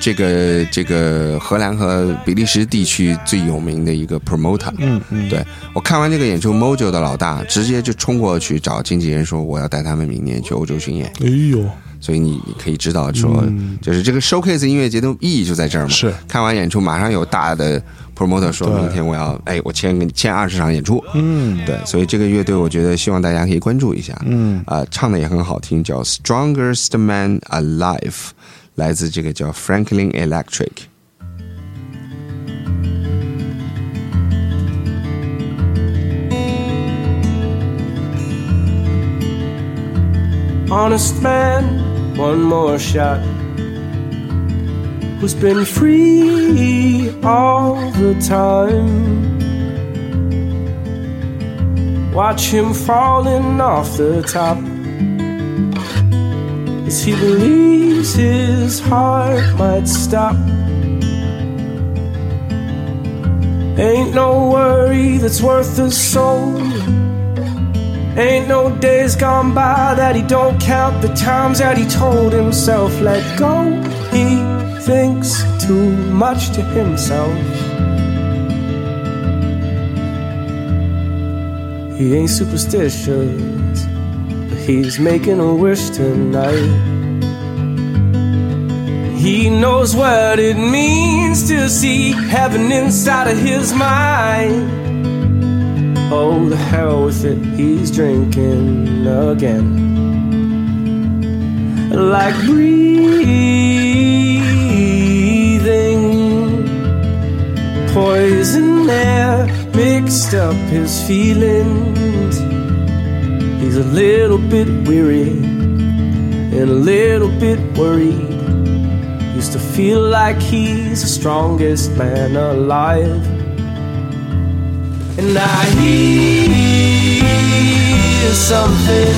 这个这个荷兰和比利时地区最有名的一个 promoter。嗯嗯，对我看完这个演出，Mojo 的老大直接就冲过去找经纪人说：“我要带他们明年去欧洲巡演。哎呦，”所以你你可以知道说，就是这个 showcase 音乐节的意义就在这儿嘛。是看完演出，马上有大的 promoter 说明天我要哎，我签个签二十场演出。嗯对，所以这个乐队我觉得希望大家可以关注一下。嗯啊、唱的也很好听，叫《Strongest Man Alive》，来自这个叫 Franklin Electric。 honest man, one more shot. Who's been free all the time? Watch him falling off the top. As he His heart might stop. Ain't no worry that's worth a soul. Ain't no days gone by that he don't count the times that he told himself, let go. He thinks too much to himself. He ain't superstitious, but he's making a wish tonight. He knows what it means to see heaven inside of his mind. Oh, the hell with it, he's drinking again. Like breathing poison air mixed up his feelings. He's a little bit weary and a little bit worried. Used to feel like he's the strongest man alive. And I hear something,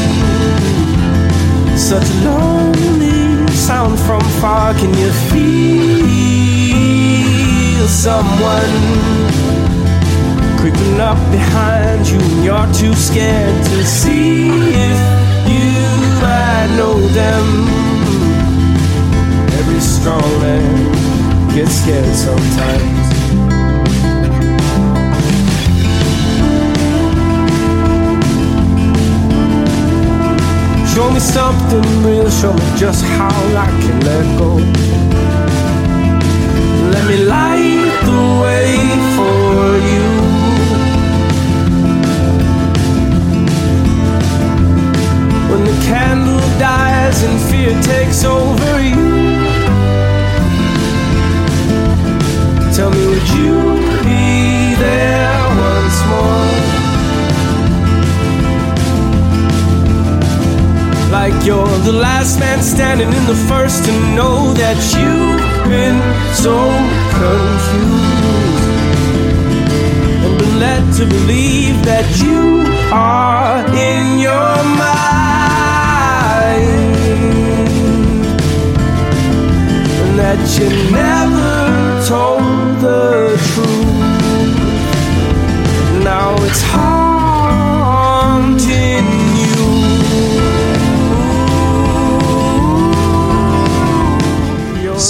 such a lonely sound from far. Can you feel someone creeping up behind you? And you're too scared to see if you might know them. Gets scared sometimes. Show me something real, show me just how I can let go. Let me light the way for you. The last man standing in the first to know that you've been so confused. And been led to believe that you are in your mind. And that you never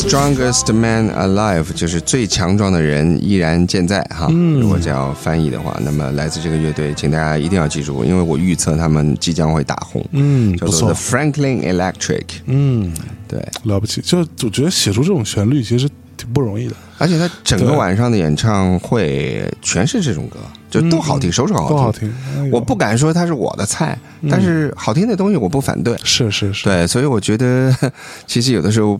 Strongest Man Alive 就是最强壮的人依然健在哈。如果这样翻译的话，那么来自这个乐队，请大家一定要记住，因为我预测他们即将会大红。嗯，叫做 The，Franklin Electric。嗯，对，了不起。就我觉得写出这种旋律其实挺不容易的。而且他整个晚上的演唱会全是这种歌，就都好听，首首好听。都好听。哎我不敢说它是我的菜，但是好听的东西我不反对。是是是，对，所以我觉得 其实有的时候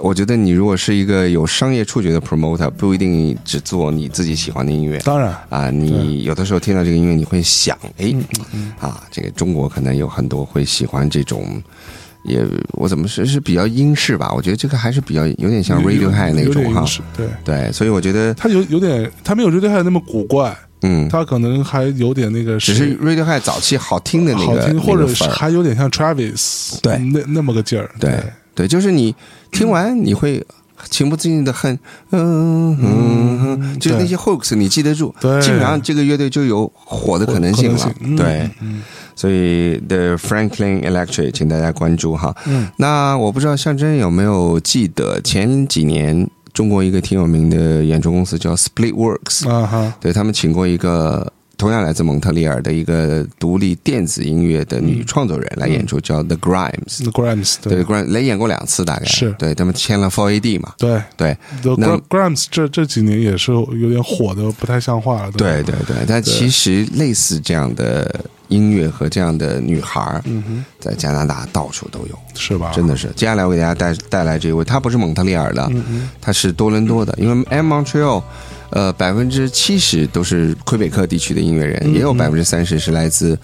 我觉得你如果是一个有商业触觉的 promoter，不一定只做你自己喜欢的音乐。当然，啊，你有的时候听到这个音乐，你会想，哎，啊，这个中国可能有很多会喜欢这种，也我怎么说是比较英式吧？我觉得这个还是比较有点像 Radiohead 那种哈。对，对，所以我觉得，他有有点，他没有 Radiohead 那么古怪，嗯，他可能还有点那个只是 Radiohead 早期好听的那个好听，或者是还有点像 Travis，对。那那么个劲儿，对。对，就是你听完你会情不自禁的哼，嗯嗯嗯，就是那些 hooks 你记得住，对。基本上这个乐队就有火的可能性了。对。所以 The Franklin Electric，请大家关注哈。嗯，那我不知道象征有没有记得前几年中国一个挺有名的演出公司叫 Splitworks，、啊哈，对他们请过一个同样来自蒙特利尔的一个独立电子音乐的女创作人来演出，叫 The Grimes。The Grimes 对。对，Grimes 来演过两次，大概。是。对他们签了 Four AD 嘛，对。对。The 那。Grimes 这这几年也是有点火的不太像话了，对对对，但其实类似这样的音乐和这样的女孩在加拿大到处都有。是吧？真的是。接下来我给大家带带来这位，她不是蒙特利尔的，嗯他是多伦多的，因为 M Montreal，呃，百分之七十都是魁北克地区的音乐人，嗯也有百分之三十是来自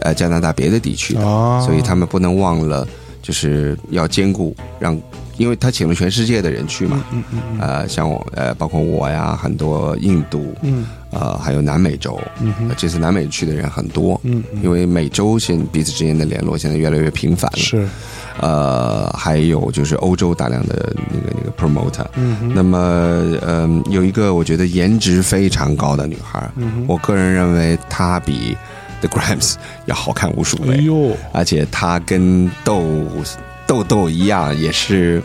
呃加拿大别的地区的，啊，所以他们不能忘了，就是要兼顾让。因为他请了全世界的人去嘛，嗯嗯嗯。呃，像我，呃，包括我呀，很多印度，嗯呃，还有南美洲，嗯哼呃这次南美去的人很多，因为美洲现彼此之间的联络现在越来越频繁了，是，呃，还有就是欧洲大量的那个那个 promoter。嗯哼那么，嗯、有一个我觉得颜值非常高的女孩，嗯我个人认为她比 The Grimes 要好看无数倍，呦，而且她跟豆豆豆一样，也是。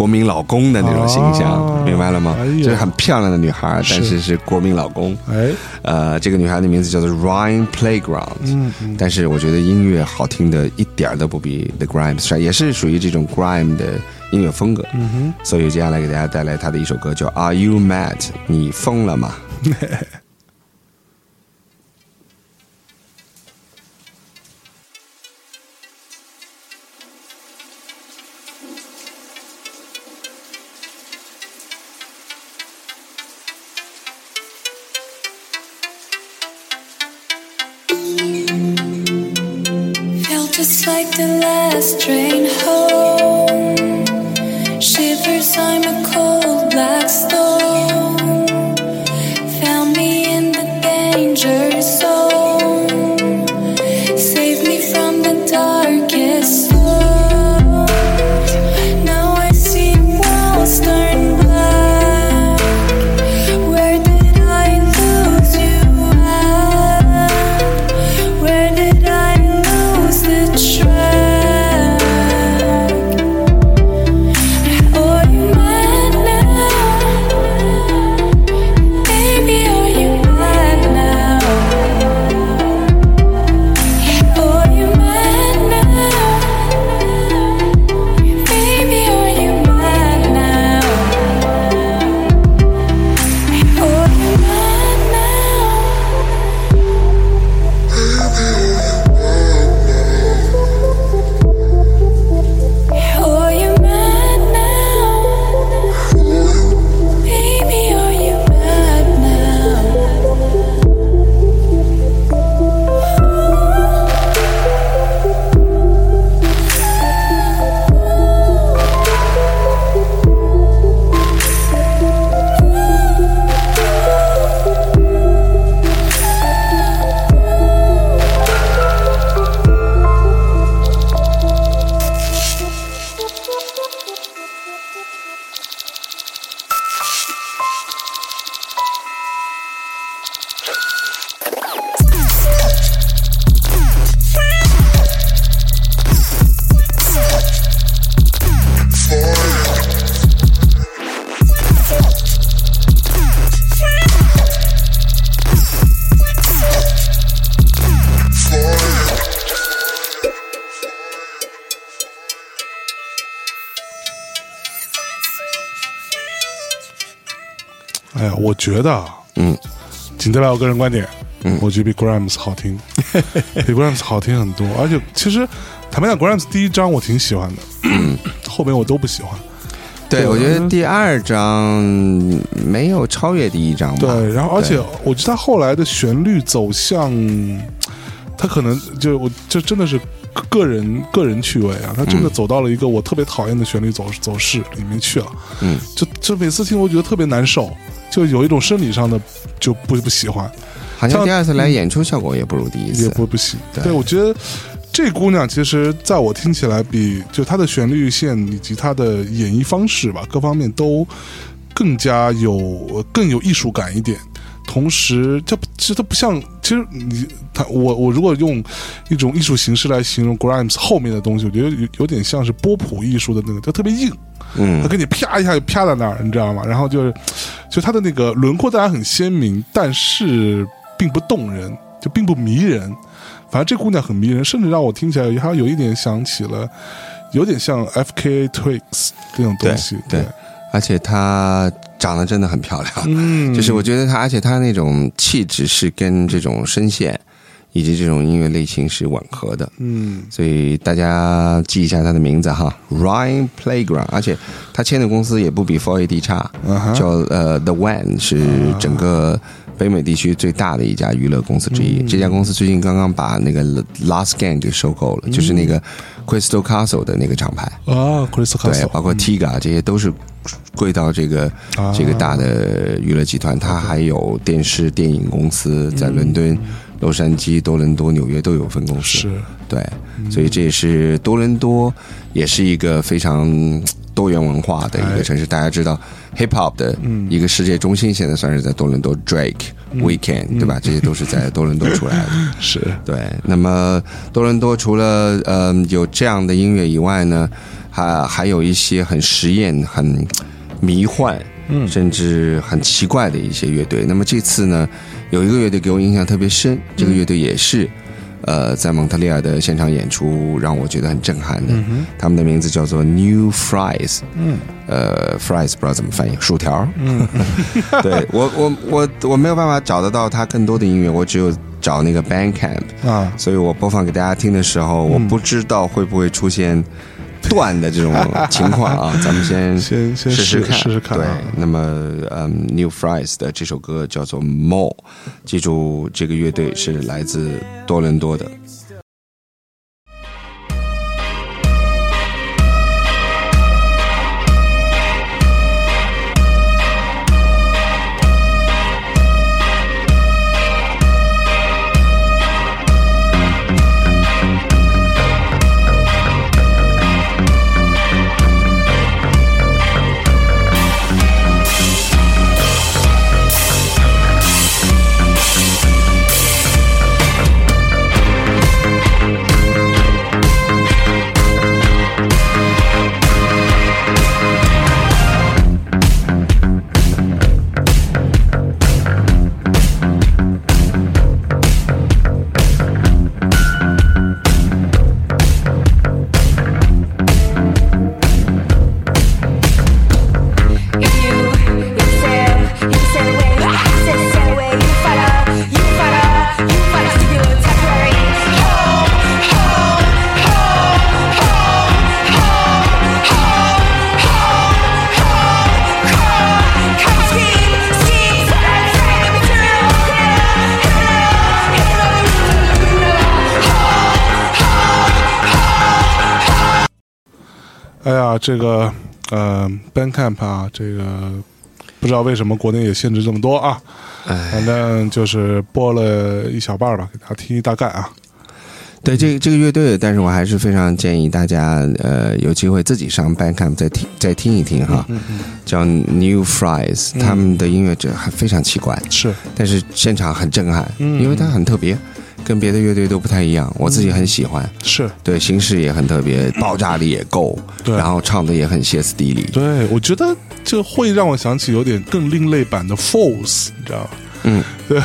国民老公的那种形象，哦明白了吗？哎就是很漂亮的女孩，但是是国民老公。哎，呃，这个女孩的名字叫做 Ryan Playground。嗯嗯，但是我觉得音乐好听的一点儿都不比 The Grimes 帅，也是属于这种 grime 的音乐风格。嗯哼，所以接下来给大家带来她的一首歌，叫《Are You Mad》？你疯了吗？sure. 觉得啊，嗯，仅代表我个人观点，嗯我觉得比 Grams 好听，比 Grams 好听很多。而且其实坦白讲，Grams 第一张我挺喜欢的，后面我都不喜欢。对，我觉得第二章没有超越第一章吧。对，然后而且我觉得他后来的旋律走向，他可能就我就真的是个人个人趣味啊，他真的嗯走到了一个我特别讨厌的旋律走走势里面去了。嗯，就就每次听我觉得特别难受，就有一种生理上的就不不喜欢，好像第二次来演出效果也不如第一次也次。不不行。对对，我觉得。这姑娘其实在我听起来比就她的旋律线以及她的演绎方式吧，各方面都更加有呃更有艺术感一点。同时，这其实它不像，其实你他我我如果用一种艺术形式来形容 Grimes 后面的东西，我觉得有有点像是波普艺术的那个，就特别硬，嗯他给你啪一下就啪在那儿，你知道吗？然后就是，就他的那个轮廓当然很鲜明，但是并不动人，就并不迷人。反正这姑娘很迷人，甚至让我听起来还有一点想起了，有点像 F.K. Twigs 这种东西。对对而且她长得真的很漂亮，嗯，就是我觉得她，而且她那种气质是跟这种声线以及这种音乐类型是吻合的。嗯所以大家记一下他的名字哈，Ryan Playground，而且他签的公司也不比 Four AD 差，啊哈叫呃 The One，是整个北美地区最大的一家娱乐公司之一。这家公司最近刚刚把那个 Last Gang 给收购了，就是那个 Crystal Castle 的那个厂牌，啊对，Castle，对包括 Tiga 这些都是归到这个啊。这个大的娱乐集团。它还有电视电影公司在伦敦、洛杉矶、多伦多、纽约都有分公司。是对，所以这也是多伦多，也是一个非常嗯多元文化的一个城市。大家知道，hip hop 的一个世界中心，现在算是在多伦多，Drake、Weekend，对吧？这些都是在多伦多出来的。是，对，那么多伦多除了呃有这样的音乐以外呢，还还有一些很实验、很迷幻，嗯。甚至很奇怪的一些乐队。那么这次呢，有一个乐队给我印象特别深，这个乐队也是。呃，在蒙特利尔的现场演出让我觉得很震撼的，他们的名字叫做 New Fries，嗯，呃，fries 不知道怎么翻译，薯条。嗯，对我我我我没有办法找得到他更多的音乐，我只有找那个 Bandcamp，啊，所以我播放给大家听的时候，我不知道会不会出现断的这种情况啊。咱们先先先试看，试试试看对啊，那么嗯，New Fries 的这首歌叫做 More，记住这个乐队是来自多伦多的。这个呃，Bandcamp 啊，这个不知道为什么国内也限制这么多啊。反正就是播了一小半儿吧，给大家听一大概啊。对这个这个乐队，但是我还是非常建议大家，呃，有机会自己上 Bandcamp 再听再听一听哈，叫 New Fries，、他们的音乐这还非常奇怪，是，但是现场很震撼，嗯。因为它很特别，跟别的乐队都不太一样，我自己很喜欢。是，对，形式也很特别，爆炸力也够，对。然后唱的也很歇斯底里。对，我觉得这会让我想起有点更另类版的 Falls，你知道吧？嗯，对，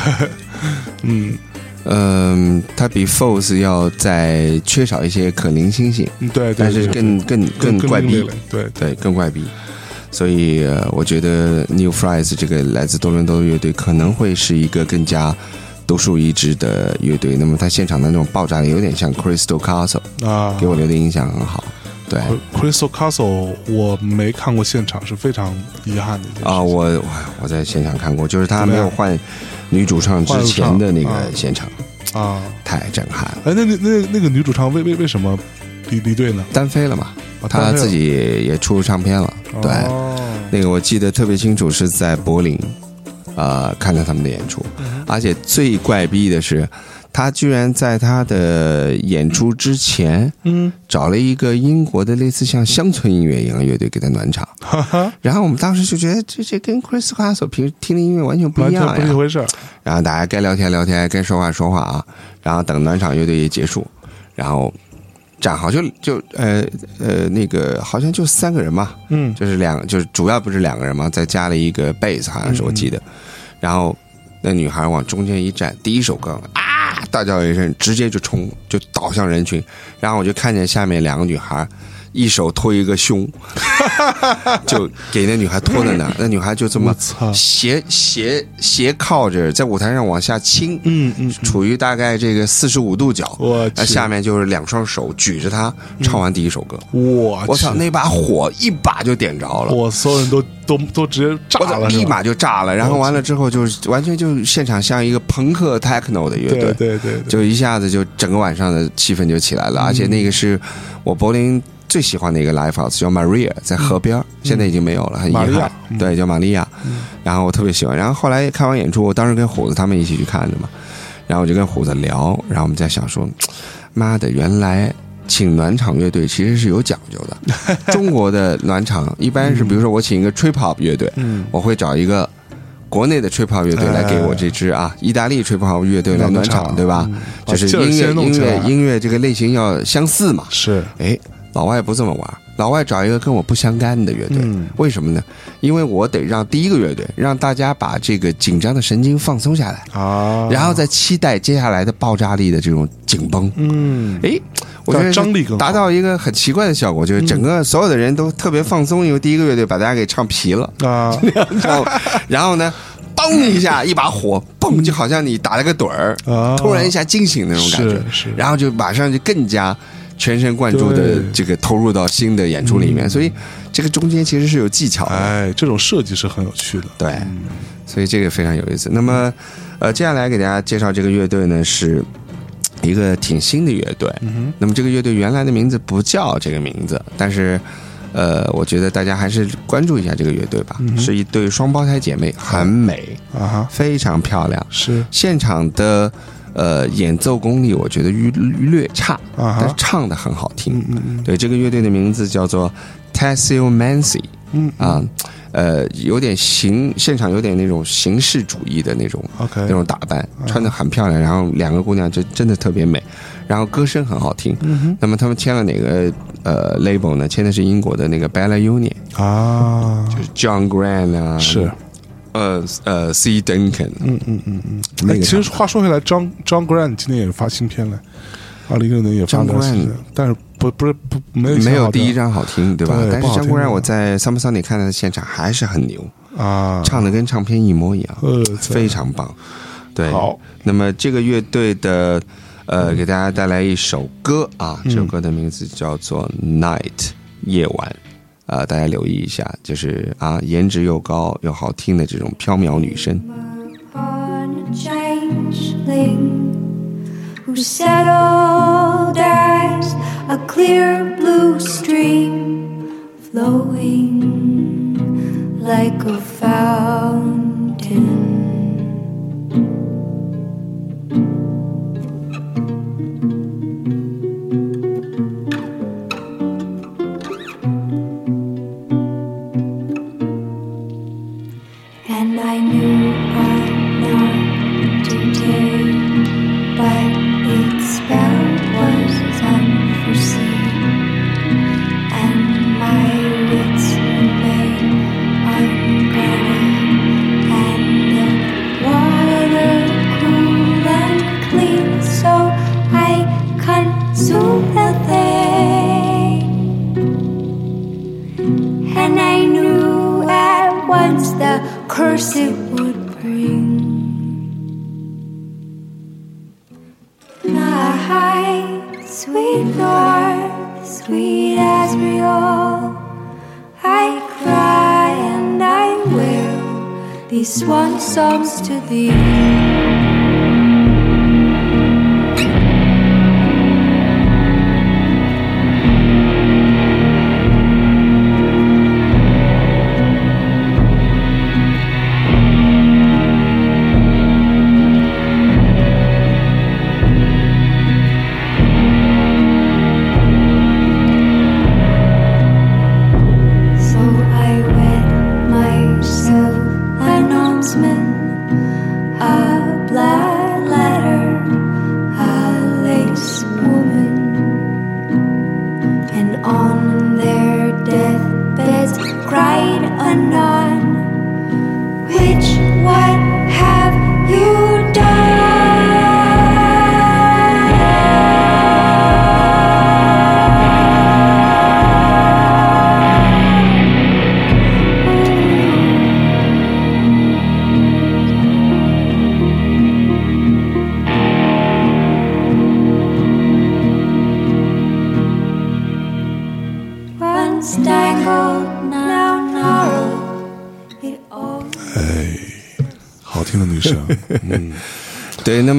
嗯，嗯，它比 False 要再缺少一些可灵性性，嗯对，对但是更更更怪逼。对，对，更怪逼。所以、呃我觉得 New Fries 这个来自多伦多的乐队可能会是一个更加独树一帜的乐队。那么他现场的那种爆炸力有点像 Crystal Castle，啊，给我留的印象很好。对 Crystal Castle 我没看过现场，是非常遗憾的一件事啊，我我我在现场看过，就是他没有换女主唱之前的那个现场，啊，太震撼了，哎，那那那那个女主唱为为为什么离离队呢？单飞了嘛，他啊单飞了自己也出唱片了，对。哦那个我记得特别清楚，是在柏林，呃，看到他们的演出，嗯而且最怪逼的是，他居然在他的演出之前，嗯，找了一个英国的类似像乡村音乐一样的乐队给他暖场，哈哈，然后我们当时就觉得这这跟 Chris Castle 平时听的音乐完全不一样呀，不是一回事儿。然后大家该聊天聊天，该说话说话啊，然后等暖场乐队一结束，然后站好就就呃呃那个好像就三个人嘛，嗯。就是两就是主要不是两个人嘛，再加了一个贝斯，好像是我记得，然后那女孩往中间一站，第一首歌啊大叫一声，直接就冲就倒向人群，然后我就看见下面两个女孩。一手托一个胸，就给那女孩托在那儿，那女孩就这么斜斜斜靠着在舞台上往下倾，嗯嗯，处于大概这个四十五度角，我那下面就是两双手举着她唱完第一首歌，我我操，那把火一把就点着了。我所有人都都都直接炸，了，立马就炸了，然后完了之后就是完全就现场像一个朋克 techno 的乐队，对对对对，就一下子就整个晚上的气氛就起来了，而且那个是我柏林最喜欢的一个 live house，叫 Maria，在河边儿，现在已经没有了，很遗憾。对，叫玛利亚。然后我特别喜欢，然后后来看完演出，我当时跟虎子他们一起去看的嘛，然后我就跟虎子聊，然后我们在想说，妈的，原来。请暖场乐队其实是有讲究的，中国的暖场一般是，比如说我请一个 trip hop 乐队，嗯。我会找一个国内的 trip hop 乐队来给我这支啊，意大利 trip hop 乐队来暖暖场，对吧？嗯。就是音乐音乐音乐这个类型要相似嘛。是。哎，老外不这么玩，老外找一个跟我不相干的乐队，嗯。为什么呢？因为我得让第一个乐队让大家把这个紧张的神经放松下来，啊，然后再期待接下来的爆炸力的这种紧绷。嗯，哎，我觉得张力达到一个很奇怪的效果，就是整个所有的人都特别放松，因为第一个乐队把大家给唱皮了。啊，然后，然后呢，嘣一下，一把火，嘣，就好像你打了个盹儿，啊。突然一下惊醒那种感觉，然后就马上就更加全神贯注的这个投入到新的演出里面，所以这个中间其实是有技巧的，哎，这种设计是很有趣的，对，所以这个非常有意思。那么，呃，接下来给大家介绍这个乐队呢是。一个挺新的乐队，那么这个乐队原来的名字不叫这个名字，但是，呃，我觉得大家还是关注一下这个乐队吧。是一对双胞胎姐妹，很美，啊哈，非常漂亮。是。现场的呃演奏功力，我觉得略略差，啊但是唱的很好听。嗯嗯嗯。对，这个乐队的名字叫做 Tassio Mancy 嗯啊，呃，有点形现场有点那种形式主义的那种，OK，那种打扮，穿的很漂亮，然后两个姑娘就真的特别美，然后歌声很好听。嗯那么他们签了哪个呃 label 呢？签的是英国的那个 Bella Union，哼啊，就是 John Grant 啊，是，呃呃 C Duncan，嗯嗯嗯嗯。哎，那个其实话说回来，张张 Grant 今年也发新片了，二零一六年也发了新 Grant 片，但是不不是不没有没有第一张好听，对吧？对但是张国然我在 Summer Sunday 看他的现场还是很牛，啊，唱的跟唱片一模一样，呃非常棒。对，好，那么这个乐队的呃，给大家带来一首歌啊，嗯。这首歌的名字叫做《Night》夜晚。啊、大家留意一下，就是啊，颜值又高又好听的这种飘渺女声。on a changeling who settled as a clear blue stream flowing like a fountain.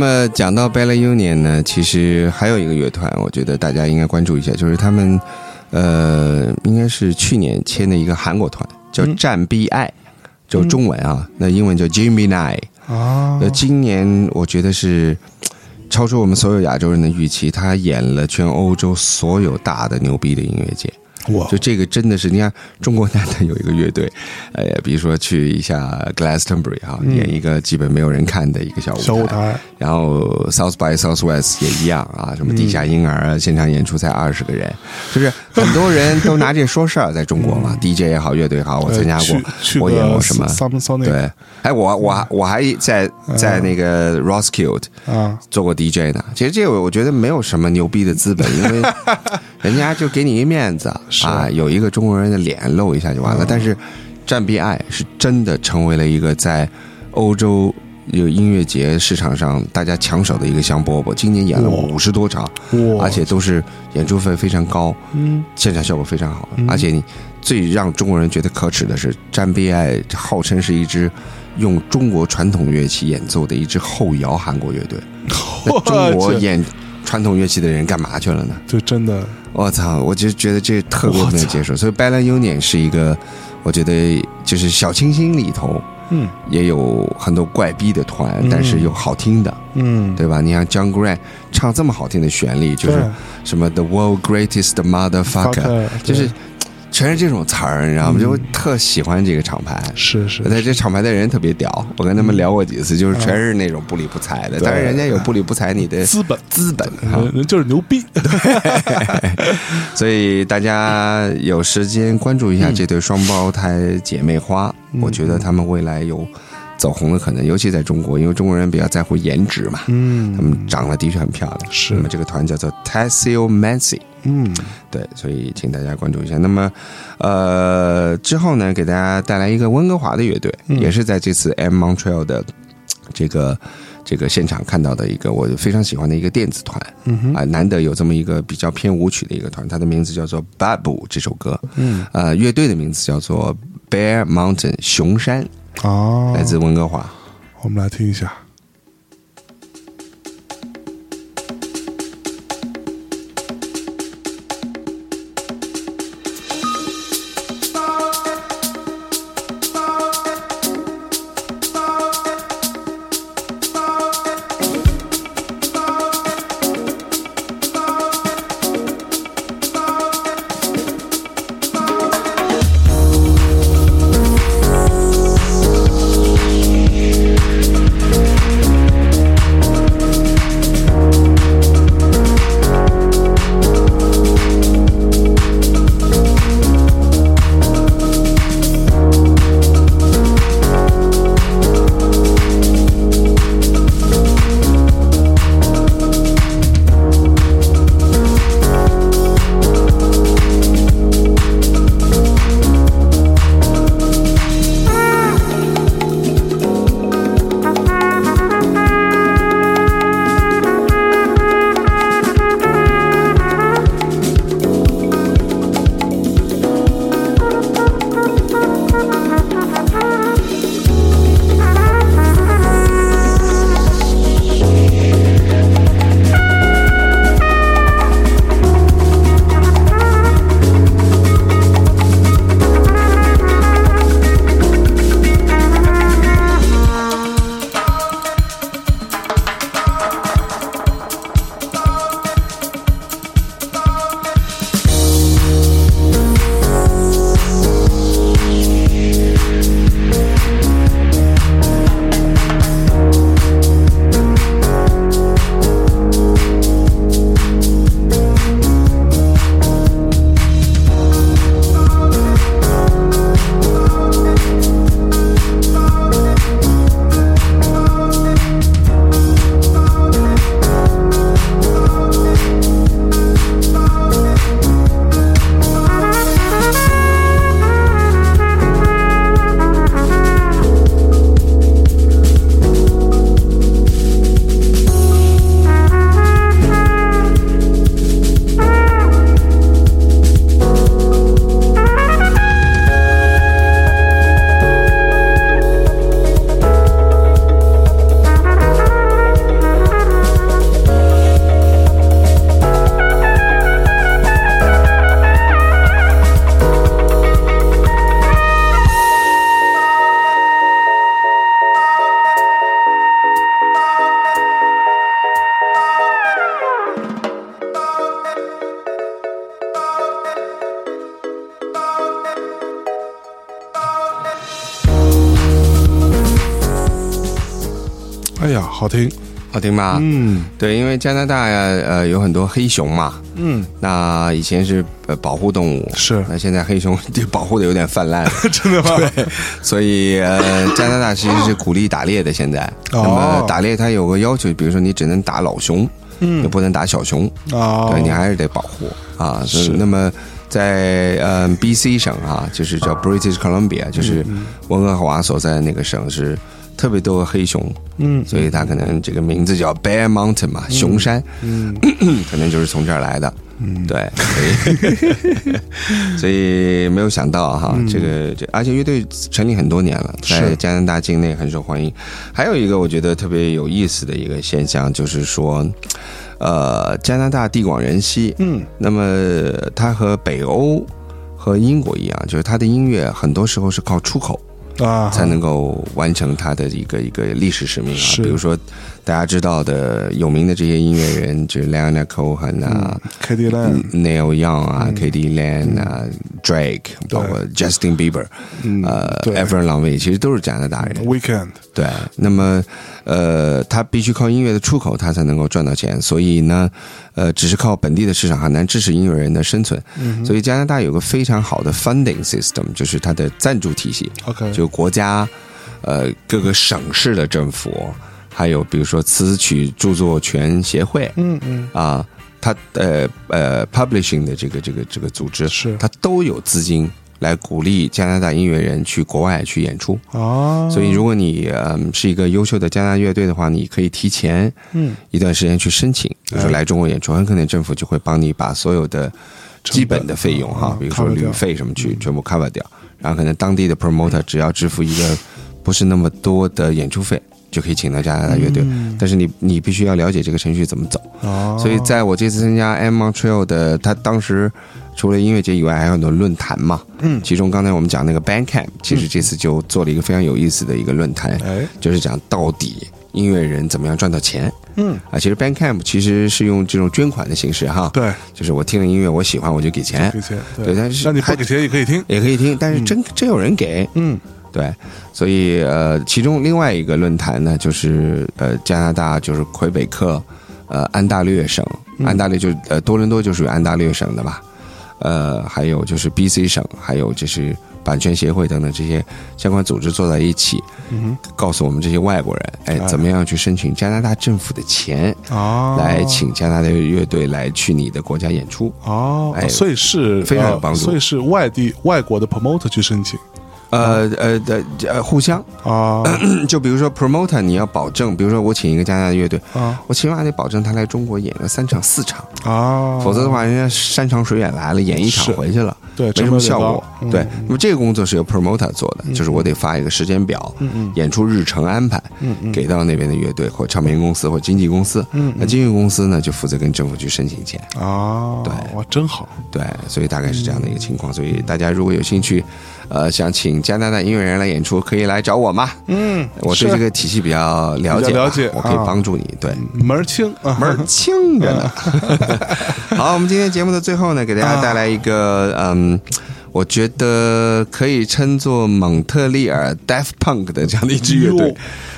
么讲到 Bella Union 呢，其实还有一个乐团，我觉得大家应该关注一下，就是他们，呃，应该是去年签的一个韩国团，叫战 B I，就中文啊，那英文叫 Gemini。啊呃，今年我觉得是超出我们所有亚洲人的预期，他演了全欧洲所有大的牛逼的音乐节。哇。就这个真的是，你看中国男的有一个乐队，呃，比如说去一下 Glastonbury 哈、演一个基本没有人看的一个小舞台，小舞台。然后 South by Southwest 也一样啊，什么地下婴儿啊，现场演出才二十个人，就是 很多人都拿这说事儿，在中国嘛、d j 也好，乐队也好，我参加过我个演过什么。对，哎，我我我还在在那个 Roskilde 啊，做过 DJ 呢。其实这个我觉得没有什么牛逼的资本，因为 人家就给你一面子啊，有一个中国人的脸露一下就完了。但是战 B I 是真的成为了一个在欧洲。有音乐节市场上大家抢手的一个香饽饽，今年演了哇五十多场，哇而且都是演出费非常高，嗯，现场效果非常好，而且你最让中国人觉得可耻的是，战 B I 号称是一支用中国传统乐器演奏的一支后摇韩国乐队。那中国演传统乐器的人干嘛去了呢？就真的我操！我就觉得这特别不能接受。所以 Bella Union 是一个，我觉得就是小清新里头嗯也有很多怪逼的团，但是又好听的，嗯，对吧？你像 John Grant 唱这么好听的旋律，就是什么 The World Greatest Motherfucker，就是对全是这种词儿，你知道吗？就特喜欢这个厂牌。是是，对，这厂牌的人特别屌，我跟他们聊过几次，就是全是那种不理不睬的，但是人家有不理不睬你的资本资本就是牛逼，所以大家有时间关注一下这对双胞胎姐妹花，我觉得他们未来有走红的可能，尤其在中国，因为中国人比较在乎颜值嘛。嗯。他们长得的确很漂亮。是。那么这个团叫做 Tessio Mancy，嗯。对，所以请大家关注一下。那么，呃，之后呢，给大家带来一个温哥华的乐队，嗯。也是在这次 M Montreal 的这个这个现场看到的一个我非常喜欢的一个电子团，嗯哼。啊、难得有这么一个比较偏舞曲的一个团，它的名字叫做 Babu 这首歌，嗯。呃，乐队的名字叫做 Bear Mountain 熊山，哦，来自温哥华。我们来听一下。好听吗？嗯。对，因为加拿大呀，呃，有很多黑熊嘛，嗯，那以前是呃保护动物，是。那现在黑熊就保护的有点泛滥，真的吗？对，所以呃，加拿大其实是鼓励打猎的。现在，哦。那么打猎它有个要求，比如说你只能打老熊，嗯。你不能打小熊，啊，对你还是得保护啊。所以是那么在呃 B.C 省啊，就是叫 British Columbia，就是嗯。温哥华所在的那个省是特别多黑熊，嗯。所以它可能这个名字叫 Bear Mountain 嘛，熊山，嗯。可能就是从这儿来的。嗯，对，所 以所以没有想到哈，这个这而且乐队成立很多年了，在加拿大境内很受欢迎。还有一个我觉得特别有意思的一个现象，就是说，呃，加拿大地广人稀，嗯。那么它和北欧和英国一样，就是它的音乐很多时候是靠出口。啊，才能够完成他的一个一个历史使命啊。比如说大家知道的有名的这些音乐人，就是 Leonard Cohen 啊、K D Land，Neil Young 啊、k d Lan 啊、Drake，包括 Justin Bieber，嗯呃对 e v e r 朗威，其实都是加拿大人。Weekend，对，那么呃，他必须靠音乐的出口，他才能够赚到钱。所以呢，呃，只是靠本地的市场很难支持音乐人的生存。所以加拿大有个非常好的 funding system，就是它的赞助体系。OK 就国家呃各个省市的政府，还有比如说词曲著作权协会，嗯嗯，啊，它呃呃 publishing 的这个这个这个组织，是。它都有资金来鼓励加拿大音乐人去国外去演出。哦，所以，如果你嗯是一个优秀的加拿大乐队的话，你可以提前嗯。一段时间去申请，比如说来中国演出，很可能政府就会帮你把所有的基本的费用哈啊，比如说旅费什么去全部 cover 掉，然后可能当地的 promoter 只要支付一个不是那么多的演出费，就可以请到加拿大乐队。但是你你必须要了解这个程序怎么走。哦，所以在我这次参加 M Montreal 的，他当时除了音乐节以外，还有很多论坛嘛。嗯。其中刚才我们讲那个 Bandcamp，其实这次就做了一个非常有意思的一个论坛，哎，就是讲到底音乐人怎么样赚到钱。嗯，啊，其实 Bandcamp 其实是用这种捐款的形式哈，对，就是我听了音乐我喜欢我就给钱。给，钱，对。但是还那你不给钱也可以听，也可以听，但是真、真有人给，嗯对，所以呃，其中另外一个论坛呢，就是呃加拿大就是魁北克，呃安大略省，安大略就呃多伦多就属于安大略省的吧，呃还有就是 B C 省，还有就是版权协会等等这些相关组织坐在一起，嗯告诉我们这些外国人，哎，哎。怎么样去申请加拿大政府的钱，哼啊，来请加拿大乐队来去你的国家演出。哦，哎所以是非常有帮助。呃所以是外地外国的 promoter 去申请呃呃的呃，互相，啊。就比如说 promoter，你要保证，比如说我请一个加拿大乐队，啊。我起码得保证他来中国演个三场四场，啊，否则的话，人家山长水远来了，演一场回去了，对没什么效果。对，那么这个工作是由 promoter 做的，就是我得发一个时间表，演出日程安排，给到那边的乐队或唱片公司或经纪公司。那经纪公司呢，就负责跟政府去申请钱。啊，对。哇，真好，对，所以大概是这样的一个情况。所以大家如果有兴趣，呃，想请加拿大音乐人来演出，可以来找我吗。嗯，我对这个体系比较了解了解我可以啊帮助你。对，门儿清啊，门儿清着呢。好，我们今天节目的最后呢，给大家带来一个 嗯。我觉得可以称作蒙特利尔 Daft Punk 的这样的一支乐队，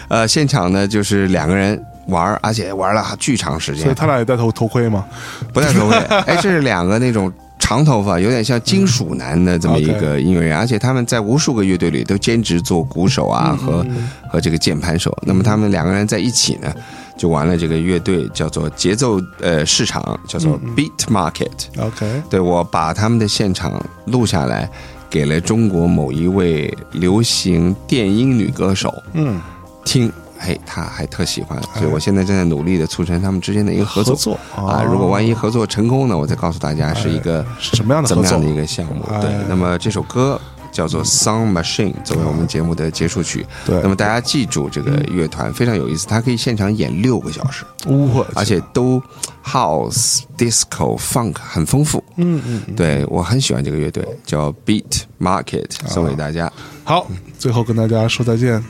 呃，现场呢就是两个人玩，而且玩了巨长时间所以，他俩也戴头头盔吗，不戴头盔。哎，这是两个那种长头发，有点像金属男的这么一个音乐人，而且他们在无数个乐队里都兼职做鼓手啊和和这个键盘手。那么他们两个人在一起呢，就玩了这个乐队叫做节奏呃市场，叫做 Beat Market。OK，对我把他们的现场录下来，给了中国某一位流行电音女歌手嗯，听。嘿，他还特喜欢，所以我现在正在努力的促成他们之间的一个合作合作啊。哦如果万一合作成功呢，我再告诉大家是一个是什么样的怎么样的一个项目。对哎，那么这首歌叫做《Sound Machine》，作为我们节目的结束曲。对那么大家记住这个乐团非常有意思，它可以现场演六个小时，呜，而且都 House、Disco、Funk 很丰富。嗯嗯，对我很喜欢这个乐队，叫 Beat Market，送给大家，好，最后跟大家说再见。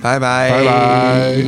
拜拜。拜拜。